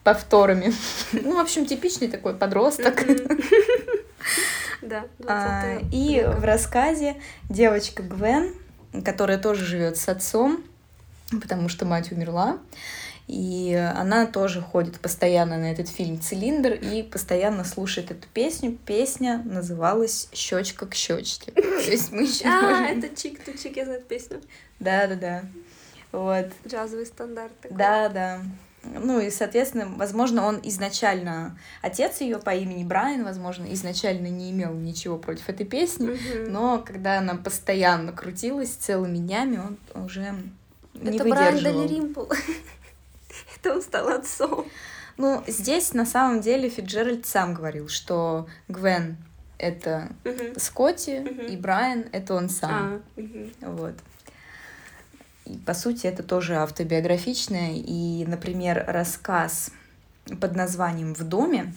повторами. Ну, в общем, типичный такой подросток. Да, А, 20 И в рассказе девочка Гвен, которая тоже живет с отцом, потому что мать умерла, и она тоже ходит постоянно на этот фильм «Цилиндр» и постоянно слушает эту песню. Песня называлась «Щечка к щечке». То есть мы еще А, это чик-ту-чик, я знаю эту песню. Да-да-да. Вот. Джазовый стандарт. такой. Да, да. Ну и, соответственно, возможно, он изначально, отец ее по имени Брайан, возможно, изначально не имел ничего против этой песни, Мгм. но когда она постоянно крутилась целыми днями, он уже не Это Брайан выдерживал. Римпл. Это он стал отцом. Ну, здесь на самом деле Фиджеральд сам говорил, что Гвен — это Мгм. Скотти, Мгм. и Брайан — это он сам. А, мгм. Вот. И, по сути, это тоже автобиографичное. И, например, рассказ под названием «В доме»,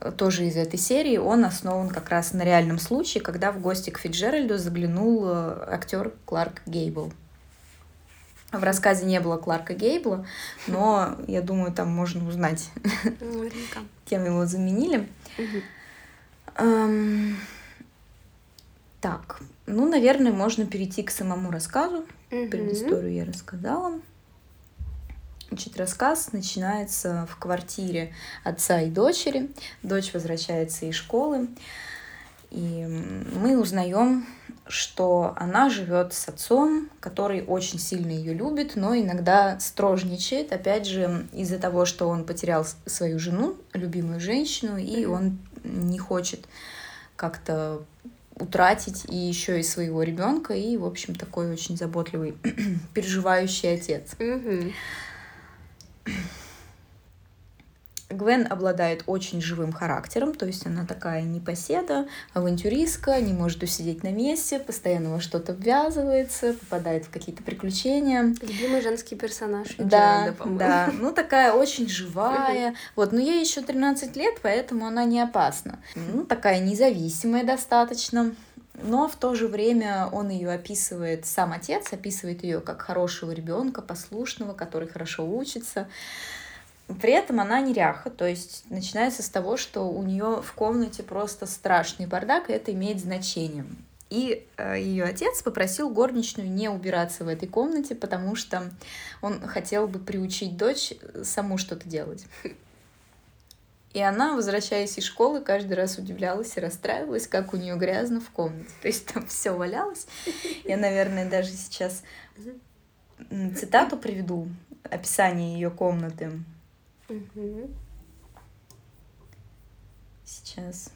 э, тоже из этой серии, он основан как раз на реальном случае, когда в гости к Фиджеральду заглянул э, актер Кларк Гейбл. В рассказе не было Кларка Гейбла, но я думаю, там можно узнать, Наверняка. кем его заменили. Эм, Так, ну, наверное, можно перейти к самому рассказу. Мгм. Предысторию я рассказала. Значит, рассказ начинается в квартире отца и дочери. Дочь возвращается из школы. И мы узнаем, что она живет с отцом, который очень сильно ее любит, но иногда строжничает, опять же, из-за того, что он потерял свою жену, любимую женщину, и он не хочет как-то утратить и еще и своего ребенка, и, в общем, такой очень заботливый, переживающий отец. Мгм. Гвен обладает очень живым характером, то есть она такая непоседа, авантюристка, не может усидеть на месте, постоянно во что-то ввязывается, попадает в какие-то приключения. Любимый женский персонаж. Да, Фиджеральда, по-моему. да, ну такая очень живая. Вот, но ей еще 13 лет, поэтому она не опасна. Ну, такая независимая достаточно. Но в то же время он ее описывает, сам отец описывает ее как хорошего ребенка, послушного, который хорошо учится. При этом она неряха, то есть начинается с того, что у нее в комнате просто страшный бардак, и это имеет значение. И э, ее отец попросил горничную не убираться в этой комнате, потому что он хотел бы приучить дочь саму что-то делать. И она, возвращаясь из школы, каждый раз удивлялась и расстраивалась, как у нее грязно в комнате. То есть там все валялось. Я, наверное, даже сейчас цитату приведу, описание ее комнаты. Сейчас.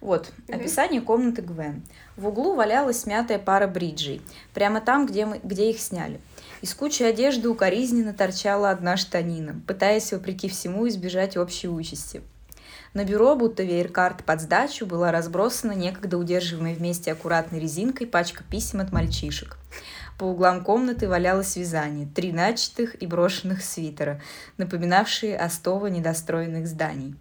Вот, угу. описание комнаты Гвен. В углу валялась смятая пара бриджей, прямо там, где, мы, где их сняли. Из кучи одежды укоризненно торчала одна штанина, пытаясь, вопреки всему, избежать общей участи. На бюро, будто вееркарт под сдачу, была разбросана некогда удерживаемая вместе аккуратной резинкой пачка писем от мальчишек. По углам комнаты валялось вязание, три начатых и брошенных свитера, напоминавшие остовы недостроенных зданий.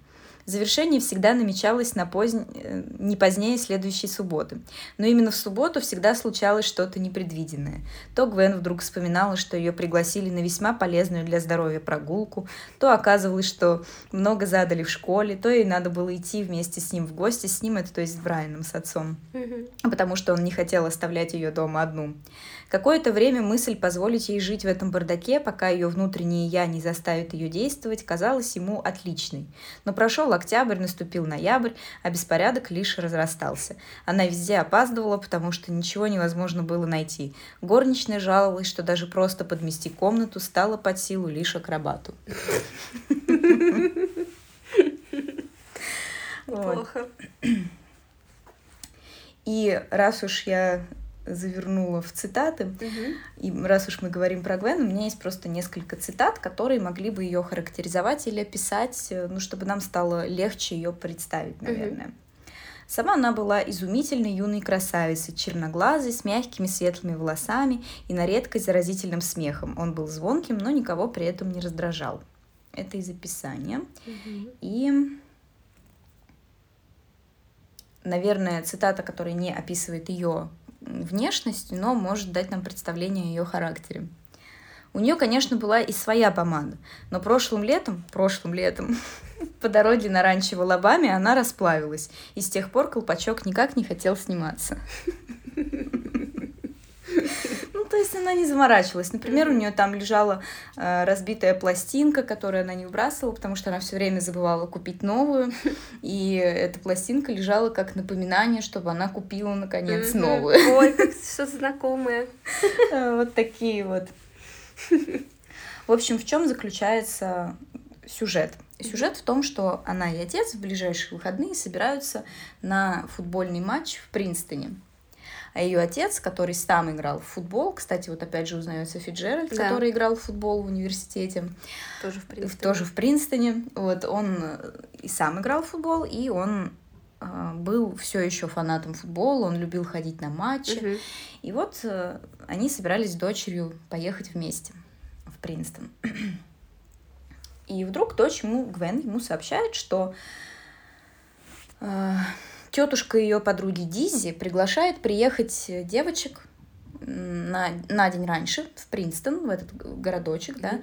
Завершение всегда намечалось на поздь... Э, не позднее следующей субботы. Но именно в субботу всегда случалось что-то непредвиденное. То Гвен вдруг вспоминала, что ее пригласили на весьма полезную для здоровья прогулку, то оказывалось, что много задали в школе, то ей надо было идти вместе с ним в гости, с ним это то есть с Брайаном, с отцом, потому что он не хотел оставлять ее дома одну. Какое-то время мысль позволить ей жить в этом бардаке, пока ее внутреннее «я» не заставит ее действовать, казалась ему отличной. Но прошел октябрь, наступил ноябрь, а беспорядок лишь разрастался. Она везде опаздывала, потому что ничего невозможно было найти. Горничная жаловалась, что даже просто подмести комнату стало под силу лишь акробату. Плохо. И раз уж я завернула в цитаты. Угу. И раз уж мы говорим про Гвен, у меня есть просто несколько цитат, которые могли бы ее характеризовать или описать, э, ну, чтобы нам стало легче ее представить, наверное. Угу. Сама она была изумительной юной красавицей, черноглазой, с мягкими светлыми волосами и на редкость заразительным смехом. Он был звонким, но никого при этом не раздражал. Это из описания. Угу. И наверное, цитата, которая не описывает ее внешностью, но может дать нам представление о ее характере. У нее, конечно, была и своя помада, но прошлым летом, прошлым летом, по дороге на ранчо в Алабаме она расплавилась, и с тех пор колпачок никак не хотел сниматься. то есть она не заморачивалась. Например, у нее там лежала э, разбитая пластинка, которую она не выбрасывала, потому что она все время забывала купить новую. И эта пластинка лежала как напоминание, чтобы она купила наконец новую. Ой, как что знакомое. Э, вот такие вот. В общем, в чем заключается сюжет? Сюжет в том, что она и отец в ближайшие выходные собираются на футбольный матч в Принстоне. А ее отец, который сам играл в футбол, кстати, вот опять же узнается Фиджеральд, да. который играл в футбол в университете. Тоже в Принстоне. Тоже в Принстоне. Вот он и сам играл в футбол, и он а, был все еще фанатом футбола, он любил ходить на матчи. Угу. И вот э, они собирались с дочерью поехать вместе в Принстон. И вдруг дочь ему, Гвен, ему сообщает, что э, тетушка ее подруги Дизи приглашает приехать девочек на, на день раньше в Принстон, в этот городочек, да,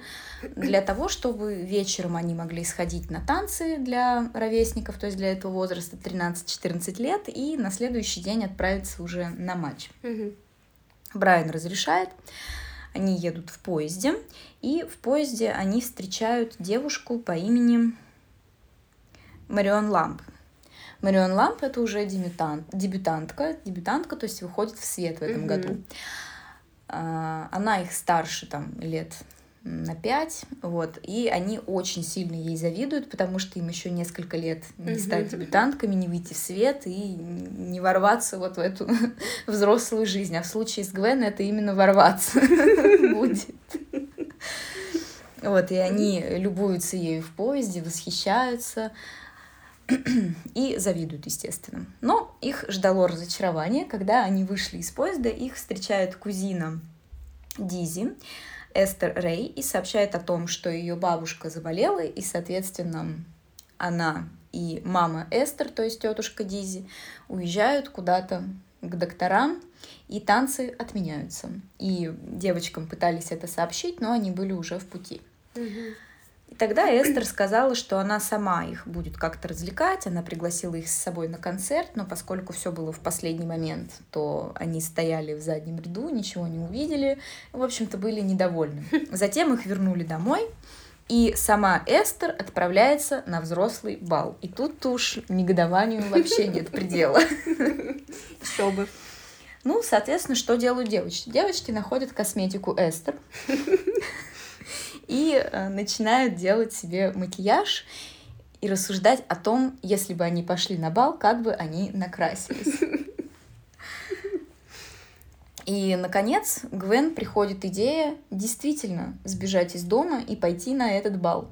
для того, чтобы вечером они могли сходить на танцы для ровесников, то есть для этого возраста 13-14 лет, и на следующий день отправиться уже на матч. Угу. Брайан разрешает, они едут в поезде, и в поезде они встречают девушку по имени Марион Ламп. Марион Ламп это уже дебютант, дебютантка, дебютантка, то есть выходит в свет в этом mm-hmm. году. А, она их старше там лет на пять, вот, и они очень сильно ей завидуют, потому что им еще несколько лет не стать дебютантками, не выйти в свет и не ворваться вот в эту взрослую жизнь. А в случае с Гвен это именно ворваться будет. Вот, и они любуются ею в поезде, восхищаются, и завидуют, естественно. Но их ждало разочарование, когда они вышли из поезда, их встречает кузина Дизи, Эстер Рэй, и сообщает о том, что ее бабушка заболела, и, соответственно, она и мама Эстер, то есть тетушка Дизи, уезжают куда-то к докторам, и танцы отменяются. И девочкам пытались это сообщить, но они были уже в пути. И тогда Эстер сказала, что она сама их будет как-то развлекать, она пригласила их с собой на концерт, но поскольку все было в последний момент, то они стояли в заднем ряду, ничего не увидели, в общем-то были недовольны. Затем их вернули домой, и сама Эстер отправляется на взрослый бал. И тут уж негодованию вообще нет предела. Еще бы. Ну, соответственно, что делают девочки? Девочки находят косметику Эстер и э, начинают делать себе макияж и рассуждать о том, если бы они пошли на бал, как бы они накрасились. И, наконец, Гвен приходит идея действительно сбежать из дома и пойти на этот бал.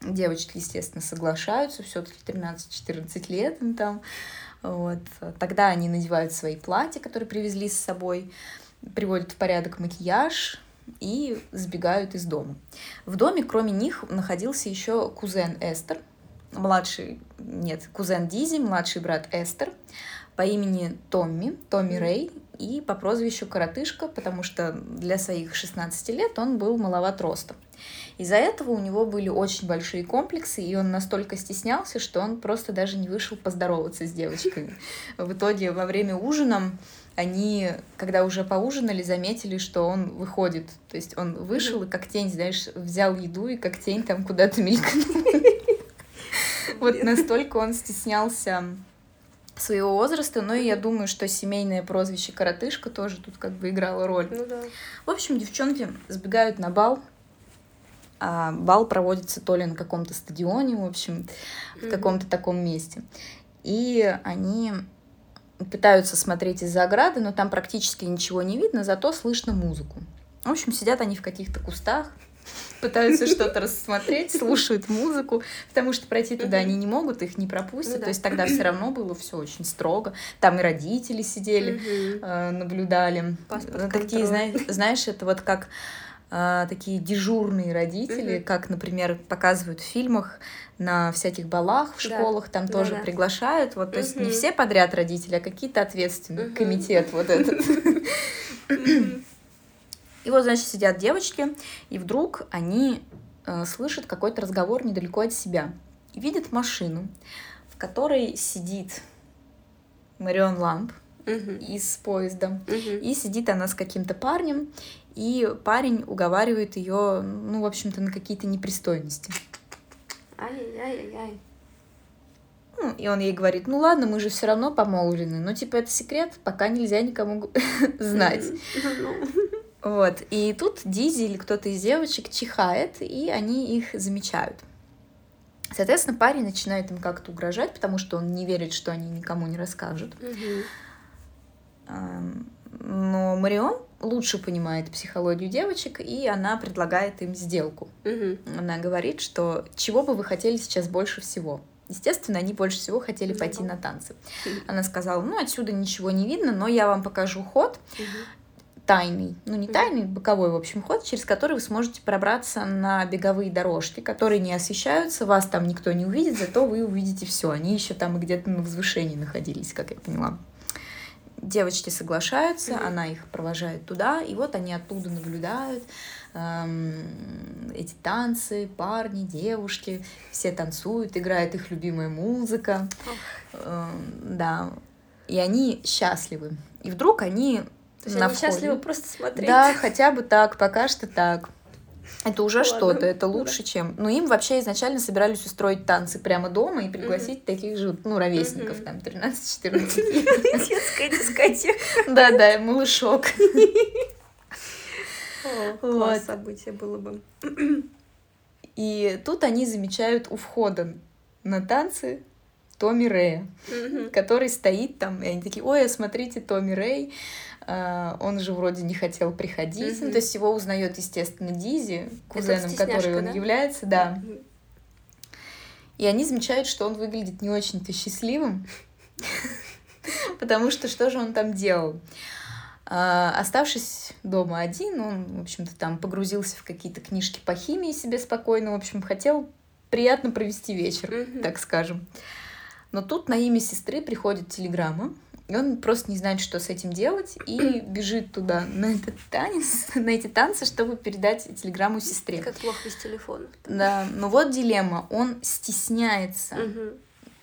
Девочки, естественно, соглашаются, все-таки 13-14 лет им там. Вот. Тогда они надевают свои платья, которые привезли с собой, приводят в порядок макияж и сбегают из дома. В доме, кроме них, находился еще кузен Эстер, младший, нет, кузен Дизи, младший брат Эстер, по имени Томми, Томми Рэй, и по прозвищу Коротышка, потому что для своих 16 лет он был маловат ростом. Из-за этого у него были очень большие комплексы, и он настолько стеснялся, что он просто даже не вышел поздороваться с девочками. В итоге во время ужина они, когда уже поужинали, заметили, что он выходит. То есть он вышел и как тень, знаешь, взял еду и как тень там куда-то мелькнул. Вот настолько он стеснялся своего возраста, но я думаю, что семейное прозвище коротышка тоже тут как бы играло роль. Ну да. В общем, девчонки сбегают на бал, а бал проводится то ли на каком-то стадионе, в общем, в каком-то таком месте. И они пытаются смотреть из-за ограды, но там практически ничего не видно, зато слышно музыку. В общем, сидят они в каких-то кустах, пытаются что-то рассмотреть, слушают музыку, потому что пройти туда они не могут, их не пропустят. Ну То есть тогда все равно было все очень строго. Там и родители сидели, э, наблюдали. Паспорт Такие, знаешь, это вот как э, такие дежурные родители, как, например, показывают в фильмах на всяких балах в школах, там тоже приглашают. Вот, то есть не все подряд родители, а какие-то ответственные, комитет вот этот. И вот, значит, сидят девочки, и вдруг они э, слышат какой-то разговор недалеко от себя. И видят машину, в которой сидит Марион Ламп Мгм. из поезда. Мгм. И сидит она с каким-то парнем, и парень уговаривает ее, ну, в общем-то, на какие-то непристойности. Ай-яй-яй-яй. Ну, и он ей говорит, ну ладно, мы же все равно помолвлены, но типа это секрет, пока нельзя никому знать. Вот, и тут Дизи или кто-то из девочек чихает, и они их замечают. Соответственно, парень начинает им как-то угрожать, потому что он не верит, что они никому не расскажут. Ам, Но Марион лучше понимает психологию девочек, и она предлагает им сделку. Мгм. Она говорит, что чего бы вы хотели сейчас больше всего? Естественно, они больше всего хотели Ну пойти на танцы. Она сказала, ну, отсюда ничего не видно, но я вам покажу ход Мгм. Тайный, ну, не тайный, боковой, в общем, ход, через который вы сможете пробраться на беговые дорожки, которые не освещаются, вас там никто не увидит, зато вы увидите все. Они еще там где-то на возвышении находились, как я поняла. Девочки соглашаются, Мгм. она их провожает туда, и вот они оттуда наблюдают эм, эти танцы, парни, девушки, все танцуют, играет их любимая музыка, Эм, да, и они счастливы. И вдруг они То есть на они входе- счастливы просто смотреть. Да, хотя бы так, пока что так. Это уже что-то, это ну да. лучше, чем... Ну, им вообще изначально собирались устроить танцы прямо дома и пригласить таких же, ну, ровесников, Мгм. там, 13-14 лет. Детская дискотека. Да-да, малышок. Класс событие было бы. И тут они замечают у входа на танцы Томми Рэя, Мгм. который стоит там, и они такие, ой, а смотрите, Томми Рэй, он же вроде не хотел приходить, ну, Мгм. то есть его узнает, естественно, Дизи, кузеном, который он да? является, да. И они замечают, что он выглядит не очень-то счастливым, потому что что же он там делал? А, Оставшись дома один, он, в общем-то, там погрузился в какие-то книжки по химии себе спокойно, в общем, хотел приятно провести вечер, так скажем. Но тут на имя сестры приходит телеграмма И он просто не знает, что с этим делать, и бежит туда на этот танец, на эти танцы, чтобы передать телеграмму сестре. Как плохо без телефона. Да, но вот дилемма. Он стесняется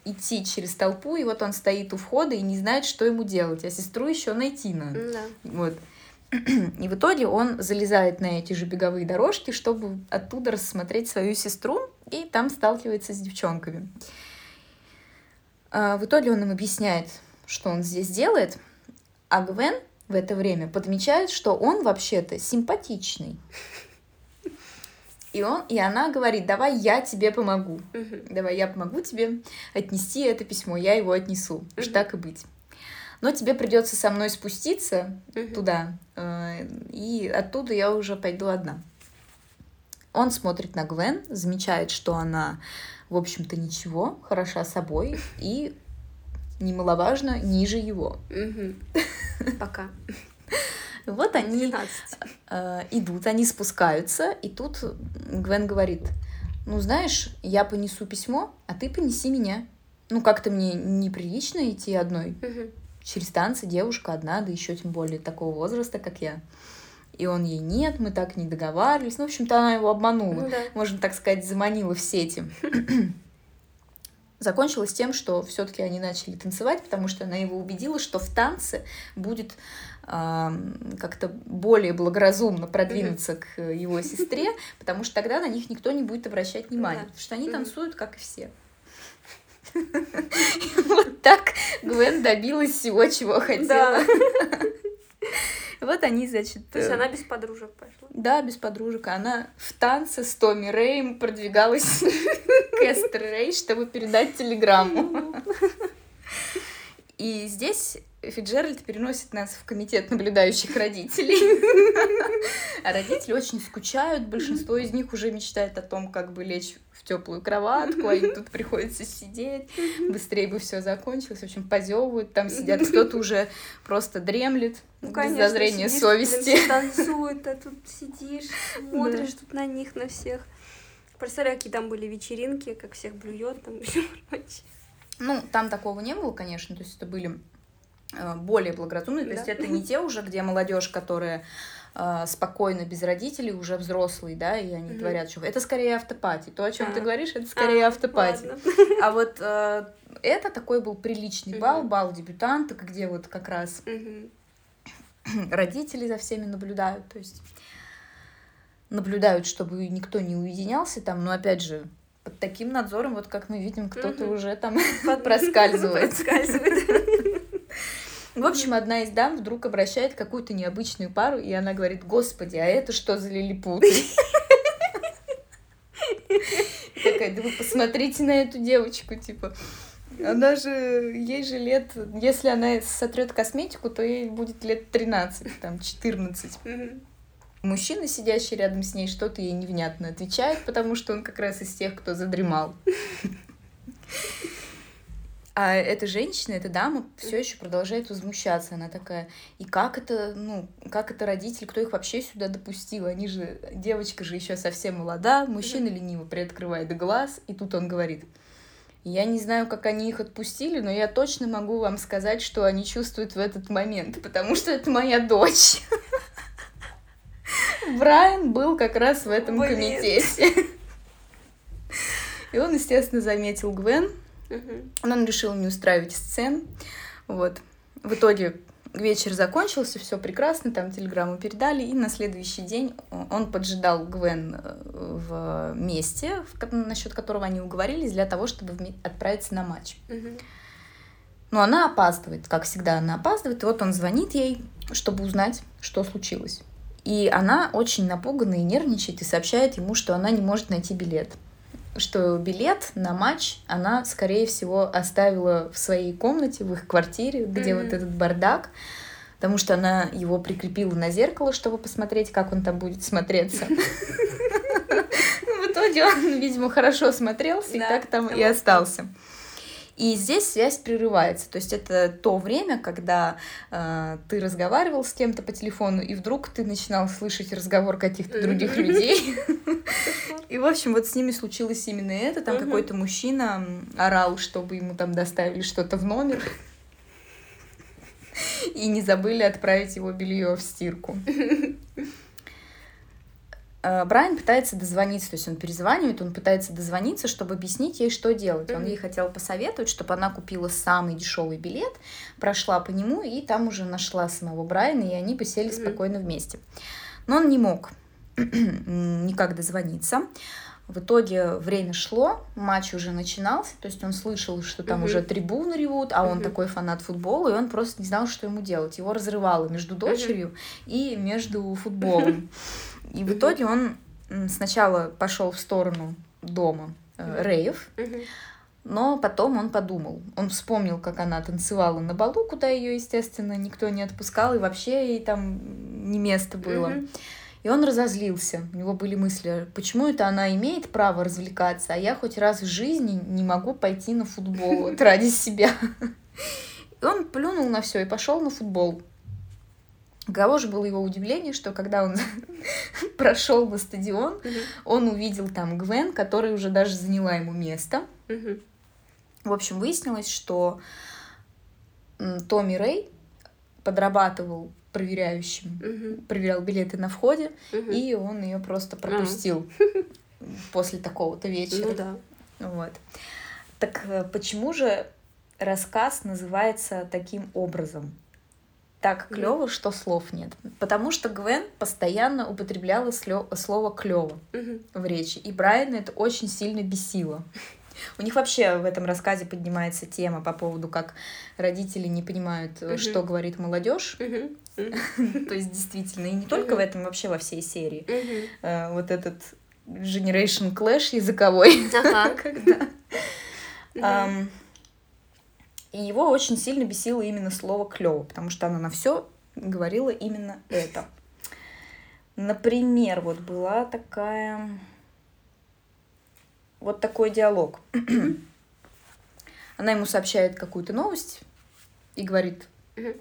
идти через толпу, и вот он стоит у входа и не знает, что ему делать, а сестру еще найти надо. Да. Вот. И в итоге он залезает на эти же беговые дорожки, чтобы оттуда рассмотреть свою сестру, и там сталкивается с девчонками. А, В итоге он им объясняет, что он здесь делает, а Гвен в это время подмечает, что он вообще-то симпатичный. И, он, и она говорит, давай я тебе помогу. Давай я помогу тебе отнести это письмо, я его отнесу. Мгм. так и быть. Но тебе придется со мной спуститься туда, э, и оттуда я уже пойду одна. Он смотрит на Гвен, замечает, что она, в общем-то, ничего, хороша собой и, немаловажно, ниже его. Пока. Вот они 12. э, идут, они спускаются, и тут Гвен говорит, ну, знаешь, я понесу письмо, а ты понеси меня. Ну, как-то мне неприлично идти одной. Через танцы девушка одна, да еще тем более такого возраста, как я. И он ей нет, мы так не договаривались. Ну, в общем-то, она его обманула. Ну да. Можно так сказать, заманила в сети. Закончилось тем, что все-таки они начали танцевать, потому что она его убедила, что в танце будет ам, как-то более благоразумно продвинуться к его сестре, потому что тогда на них никто не будет обращать внимания, потому что они танцуют, как и все. Вот так Гвен добилась всего, чего хотела. Вот они, значит... То есть э, она без подружек пошла. Да, без подружек. Она в танце с Томми Рэем продвигалась к Эстер Рэй, чтобы передать телеграмму. И здесь Фиджеральд переносит нас в комитет наблюдающих родителей. А родители очень скучают. Большинство из них уже мечтает о том, как бы лечь в теплую кроватку, а им тут приходится сидеть. Быстрее бы все закончилось. В общем, позевывают, там сидят. Кто-то уже просто дремлет Ну, без конечно, зазрения сидишь, совести. танцуют, а тут сидишь, смотришь тут на них, на всех. Представляю, какие там были вечеринки, как всех блюет там еще прочее. Ну, там такого не было, конечно, то есть это были более благоразумные, то есть это не те уже, где молодежь, которая э, спокойно, без родителей, уже взрослые, да, и они творят что Это скорее автопати. То, о чем ты А. говоришь, это скорее А, автопати. ладно. А вот э, это такой был приличный бал, бал дебютанток, где вот как раз родители за всеми наблюдают, то есть наблюдают, чтобы никто не уединялся там, но опять же, под таким надзором, вот как мы видим, кто-то Мгм. уже там Под- проскальзывает. Проскальзывает. В общем, одна из дам вдруг обращает какую-то необычную пару, и она говорит, господи, а это что за лилипуты? Такая, да вы посмотрите на эту девочку, типа. Она же, ей же лет, если она сотрет косметику, то ей будет лет 13, там, 14. Мгм. Мужчина, сидящий рядом с ней, что-то ей невнятно отвечает, потому что он как раз из тех, кто задремал. А эта женщина, эта дама все еще продолжает возмущаться. Она такая, и как это, ну, как это родители, кто их вообще сюда допустил? Они же, девочка же еще совсем молода, мужчина лениво приоткрывает глаз, и тут он говорит, я не знаю, как они их отпустили, но я точно могу вам сказать, что они чувствуют в этот момент, потому что это моя дочь. Брайан был как раз в этом комитете. И он, естественно, заметил Гвен, Но он решил не устраивать сцен. Вот. В итоге вечер закончился, все прекрасно, там телеграмму передали, и на следующий день он поджидал Гвен э, в месте, насчет которого они уговорились, для того, чтобы отправиться на матч. Но она опаздывает, как всегда она опаздывает, и вот он звонит ей, чтобы узнать, что случилось. И она очень напугана и нервничает, и сообщает ему, что она не может найти билет. Что билет на матч она, скорее всего, оставила в своей комнате, в их квартире, где Мгм. вот этот бардак, потому что она его прикрепила на зеркало, чтобы посмотреть, как он там будет смотреться. В итоге он, видимо, хорошо смотрелся, и так там и остался. И здесь связь прерывается. То есть это то время, когда э, ты разговаривал с кем-то по телефону, и вдруг ты начинал слышать разговор каких-то других людей. И, в общем, вот с ними случилось именно это. Там какой-то мужчина орал, чтобы ему там доставили что-то в номер. И не забыли отправить его белье в стирку. Э, Брайан пытается дозвониться, то есть он перезванивает, он пытается дозвониться, чтобы объяснить ей, что делать. Он ей хотел посоветовать, чтобы она купила самый дешевый билет, прошла по нему и там уже нашла самого Брайана, и они бы сели спокойно вместе. Но он не мог никак дозвониться. В итоге время шло, матч уже начинался, то есть он слышал, что там уже трибуны ревут, а он такой фанат футбола, и он просто не знал, что ему делать. Его разрывало между дочерью и между футболом. И в итоге он сначала пошел в сторону дома э, Рейв, но потом он подумал. Он вспомнил, как она танцевала на балу, куда ее, естественно, никто не отпускал, и вообще ей там не место было. И он разозлился. У него были мысли, почему это она имеет право развлекаться, а я хоть раз в жизни не могу пойти на футбол вот, ради себя. И он плюнул на все и пошел на футбол. Каково же было его удивление, что когда он прошел на стадион, uh-huh. он увидел там Гвен, которая уже даже заняла ему место. Uh-huh. В общем, выяснилось, что Томми Рэй подрабатывал проверяющим, uh-huh. проверял билеты на входе, uh-huh. и он ее просто пропустил uh-huh. после такого-то вечера. Ну да. Вот. Так э, почему же рассказ называется таким образом? Так клево, что слов нет. Потому что Гвен постоянно употребляла слово клево в речи. И Брайана это очень сильно бесило. У них вообще в этом рассказе поднимается тема по поводу, как родители не понимают, uh-huh. что говорит молодежь. То есть действительно, и не только в этом, вообще во всей серии. Uh, вот этот generation clash языковой. Когда и его очень сильно бесило именно слово клево, потому что она на все говорила именно это. Например, вот была такая... Вот такой диалог. Она ему сообщает какую-то новость и говорит,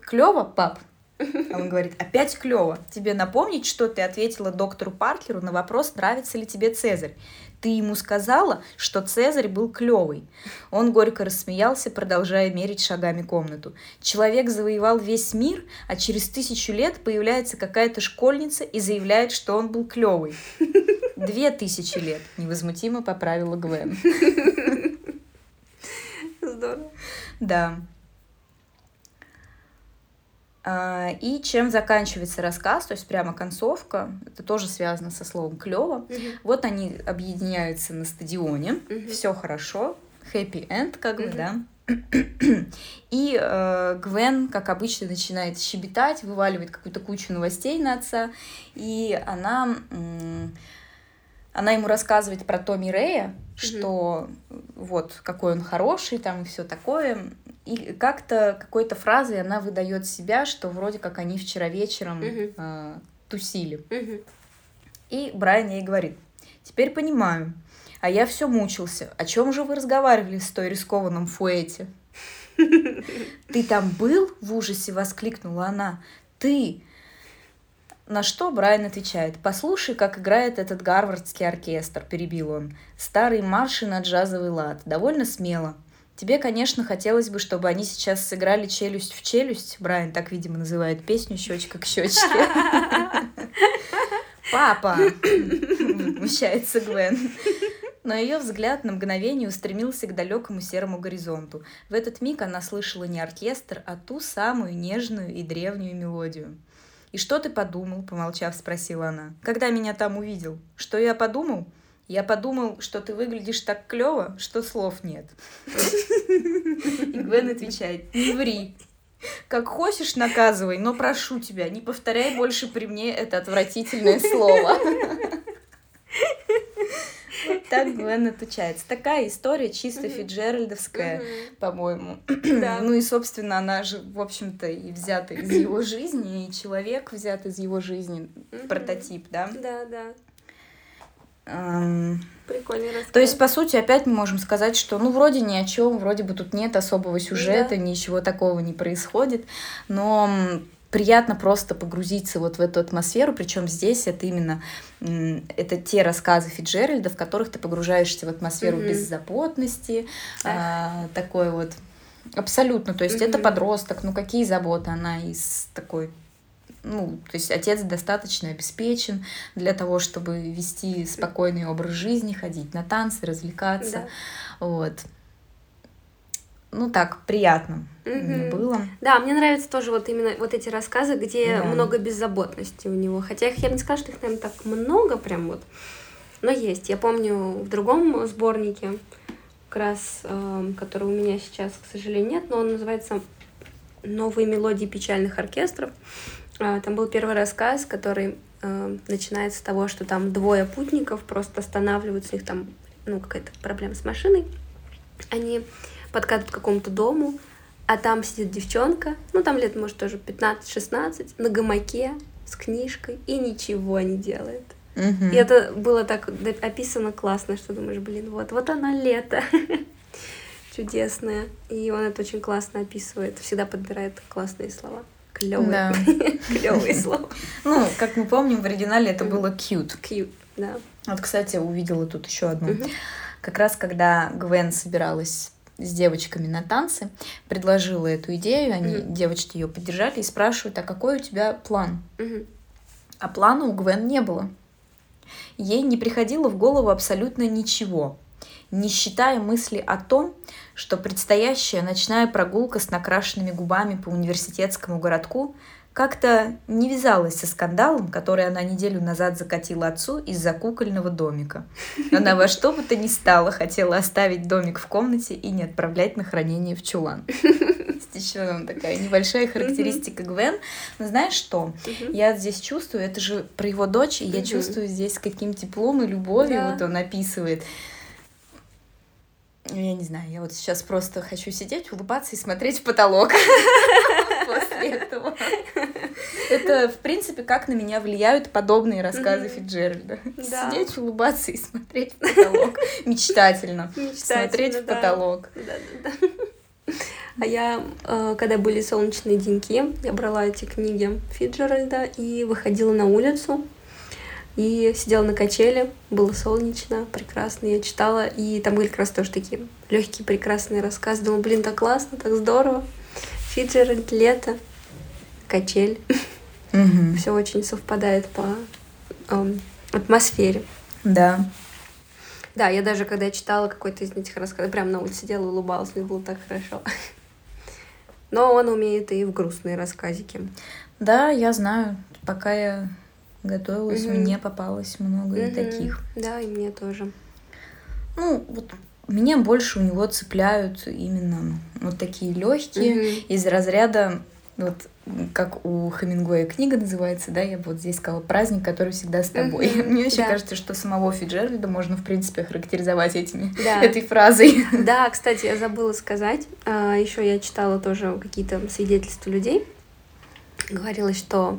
клево, пап? А он говорит, опять клево. Тебе напомнить, что ты ответила доктору Паркеру на вопрос, нравится ли тебе Цезарь. Ты ему сказала, что Цезарь был клевый. Он горько рассмеялся, продолжая мерить шагами комнату. Человек завоевал весь мир, а через тысячу лет появляется какая-то школьница и заявляет, что он был клевый. Две тысячи лет, невозмутимо поправила Гвен. Здорово. Да. А, и чем заканчивается рассказ, то есть прямо концовка, это тоже связано со словом клево. Mm-hmm. Вот они объединяются на стадионе, mm-hmm. все хорошо, happy end, как mm-hmm. бы, да. И э, Гвен, как обычно, начинает щебетать, вываливает какую-то кучу новостей на отца, и она, э, она ему рассказывает про Томми Рэя, mm-hmm. что вот какой он хороший, там и все такое. И как-то какой-то фразой она выдает себя, что вроде как они вчера вечером uh-huh. э, тусили. Uh-huh. И Брайан ей говорит: Теперь понимаю. А я все мучился. О чем же вы разговаривали с той рискованном фуэте? Ты там был? В ужасе воскликнула она. Ты! На что Брайан отвечает, «Послушай, как играет этот гарвардский оркестр», — перебил он. «Старые марши на джазовый лад. Довольно смело. Тебе, конечно, хотелось бы, чтобы они сейчас сыграли челюсть в челюсть. Брайан так, видимо, называет песню щечка к щечке. Папа! Возмущается Гвен. Но ее взгляд на мгновение устремился к далекому серому горизонту. В этот миг она слышала не оркестр, а ту самую нежную и древнюю мелодию. «И что ты подумал?» — помолчав, спросила она. «Когда меня там увидел? Что я подумал?» Я подумал, что ты выглядишь так клево, что слов нет. И Гвен отвечает, не ври. Как хочешь, наказывай, но прошу тебя, не повторяй больше при мне это отвратительное слово. Вот так Гвен отучается. Такая история чисто фиджеральдовская, по-моему. Ну и, собственно, она же, в общем-то, и взята из его жизни, и человек взят из его жизни, прототип, да? Да, да. Прикольный рассказ. То есть, по сути, опять мы можем сказать, что ну вроде ни о чем, вроде бы тут нет особого сюжета, да. ничего такого не происходит, но приятно просто погрузиться вот в эту атмосферу, причем здесь это именно это те рассказы Фиджеральда, в которых ты погружаешься в атмосферу mm-hmm. беззаботности, а, такой вот Абсолютно. То есть Мгм. это подросток, ну какие заботы? Она из такой ну, то есть отец достаточно обеспечен для того, чтобы вести спокойный образ жизни, ходить на танцы, развлекаться. Да. Вот. Ну так, приятно мне Мгм. было. Да, мне нравятся тоже вот именно вот эти рассказы, где Да. много беззаботности у него. Хотя их, я бы не сказала, что их, наверное, так много прям вот. Но есть. Я помню в другом сборнике, как раз, эм, который у меня сейчас, к сожалению, нет, но он называется «Новые мелодии печальных оркестров». А, Там был первый рассказ, который э, начинается с того, что там двое путников просто останавливаются, у них там ну, какая-то проблема с машиной. Они подкатывают к какому-то дому, а там сидит девчонка, ну там лет, может, тоже 15-16, на гамаке с книжкой и ничего не делает. Мгм. И это было так описано классно, что думаешь, блин, вот, вот оно лето. Чудесное. И он это очень классно описывает, всегда подбирает классные слова. Клевые. Да. Клевые слова. Ну, как мы помним, в оригинале это было cute. Cute, да. Вот, кстати, увидела тут еще одну. Как раз когда Гвен собиралась с девочками на танцы, предложила эту идею, они, девочки ее поддержали и спрашивают, а какой у тебя план? А плана у Гвен не было. Ей не приходило в голову абсолютно ничего, не считая мысли о том, что предстоящая ночная прогулка с накрашенными губами по университетскому городку как-то не вязалась со скандалом, который она неделю назад закатила отцу из-за кукольного домика. Она во что бы то ни стало хотела оставить домик в комнате и не отправлять на хранение в чулан. Еще такая небольшая характеристика Гвен. Но знаешь что? Я здесь чувствую, это же про его дочь, и я чувствую здесь, каким теплом и любовью вот он описывает. Ну, Я не знаю, я вот сейчас просто хочу сидеть, улыбаться и смотреть в потолок после этого. Это, в принципе, как на меня влияют подобные рассказы. Фиджеральда. Да. Сидеть, улыбаться и смотреть в потолок. Мечтательно. Мечтательно, Смотреть в да. потолок. А я, э, когда были солнечные деньки, я брала эти книги Фиджеральда и выходила на улицу. И сидела на качеле, было солнечно, прекрасно, я читала, и там были как раз тоже такие легкие, прекрасные рассказы. Думала, блин, так классно, так здорово. Фиджеральд, лето, качель. Мгм. Все очень совпадает по эм, атмосфере. Да. Да, я даже когда читала какой-то из этих рассказов, прям на улице сидела улыбалась, мне было так хорошо. Но он умеет и в грустные рассказики. Да, я знаю. Пока я готовилась, Мгм. мне попалось много и Мгм. таких. Да, и мне тоже. Ну, вот меня больше у него цепляют именно вот такие легкие Мгм. из разряда вот как у Хемингуэя книга называется, да, я бы вот здесь сказала праздник, который всегда с тобой. Мгм, Мне вообще да. кажется, что самого Фиджеральда можно в принципе характеризовать этими Да. этой фразой. Да, кстати, я забыла сказать. Еще я читала тоже какие-то свидетельства людей. Говорилось, что а,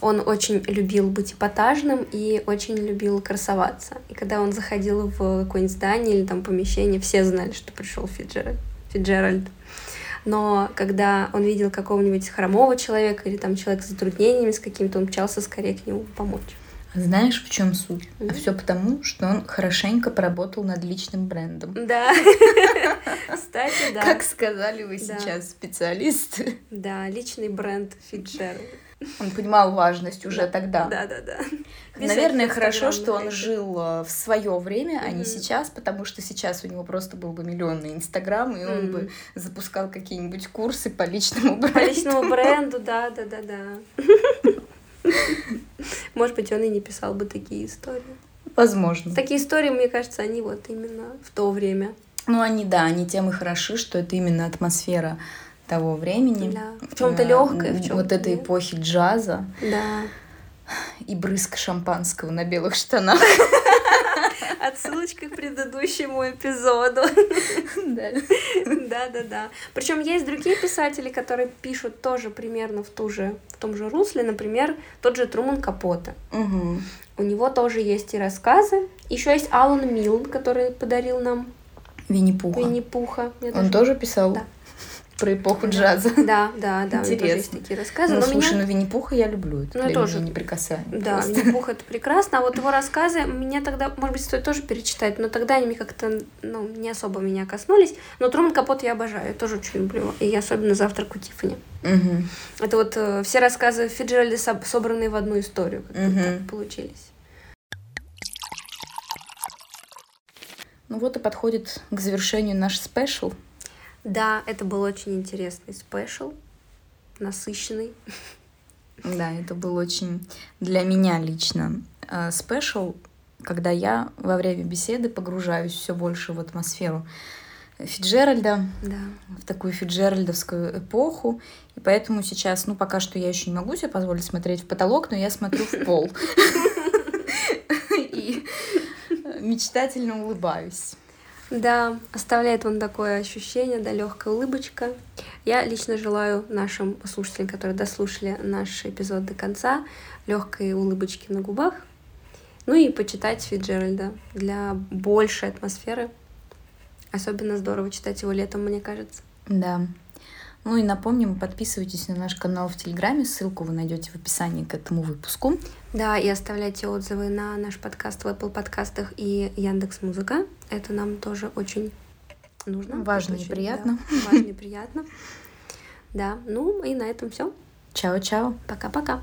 он очень любил быть эпатажным и очень любил красоваться. И когда он заходил в какое-нибудь здание или там помещение, все знали, что пришел Фиджеральд. Фиджеральд. Но когда он видел какого-нибудь хромого человека или там человека с затруднениями с каким-то, он мчался скорее к нему помочь. Знаешь, в чем суть? А Мгм. все потому, что он хорошенько поработал над личным брендом. Да. Кстати, да. Как сказали вы сейчас специалисты. Да, личный бренд Фиджеральд. Он понимал важность уже тогда. Да, да, да. Наверное, хорошо, что он жил э, в свое время, а не сейчас, потому что сейчас у него просто был бы миллионный Инстаграм, и он бы запускал какие-нибудь курсы по личному бренду. По личному бренду, да, да, да, да. Может быть, он и не писал бы такие истории. Возможно. Такие истории, мне кажется, они вот именно в то время. Ну, они, да, они тем и хороши, что это именно атмосфера того времени. Да. В чем-то Э, легкое, в чем Вот этой эпохи джаза Да. и брызг шампанского на белых штанах. Отсылочка к предыдущему эпизоду. Да. Да, да, да. Причем есть другие писатели, которые пишут тоже примерно в, ту же, в том же русле. Например, тот же Труман Капоте. Мгм. У него тоже есть и рассказы. Еще есть Алан Милл, который подарил нам Винни-Пуха. Винни-Пуха. Он тоже писал? Да. Про эпоху джаза. Да, да, да. Интересно. есть такие рассказы. Ну, но слушай, меня... ну Винни-Пуха я люблю. Это ну, я тоже. неприкасаемый. Да, Винни-Пух это прекрасно. А вот его рассказы меня тогда, может быть, стоит тоже перечитать, но тогда они как-то ну, не особо меня коснулись. Но Труман Капот я обожаю, я тоже очень люблю. И особенно «Завтрак у Тиффани». Угу. Это вот э, все рассказы Фицджеральда собранные в одну историю, как угу. так получились. Ну вот и подходит к завершению наш special. Да, это был очень интересный special, насыщенный. Да, это был очень для меня лично э, special, когда я во время беседы погружаюсь все больше в атмосферу Фиджеральда, да. в такую фиджеральдовскую эпоху. И поэтому сейчас, ну, пока что я еще не могу себе позволить смотреть в потолок, но я смотрю в пол. И мечтательно улыбаюсь. Да, оставляет он такое ощущение, да, легкая улыбочка. Я лично желаю нашим слушателям, которые дослушали наш эпизод до конца, легкой улыбочки на губах. Ну и почитать Фиджеральда для большей атмосферы. Особенно здорово читать его летом, мне кажется. Да. Ну и напомним, подписывайтесь на наш канал в Телеграме, ссылку вы найдете в описании к этому выпуску. Да, и оставляйте отзывы на наш подкаст в Apple подкастах и Яндекс Музыка. Это нам тоже очень нужно. Важно и приятно. Да, важно и приятно. Да, ну и на этом все. Чао-чао. Пока-пока.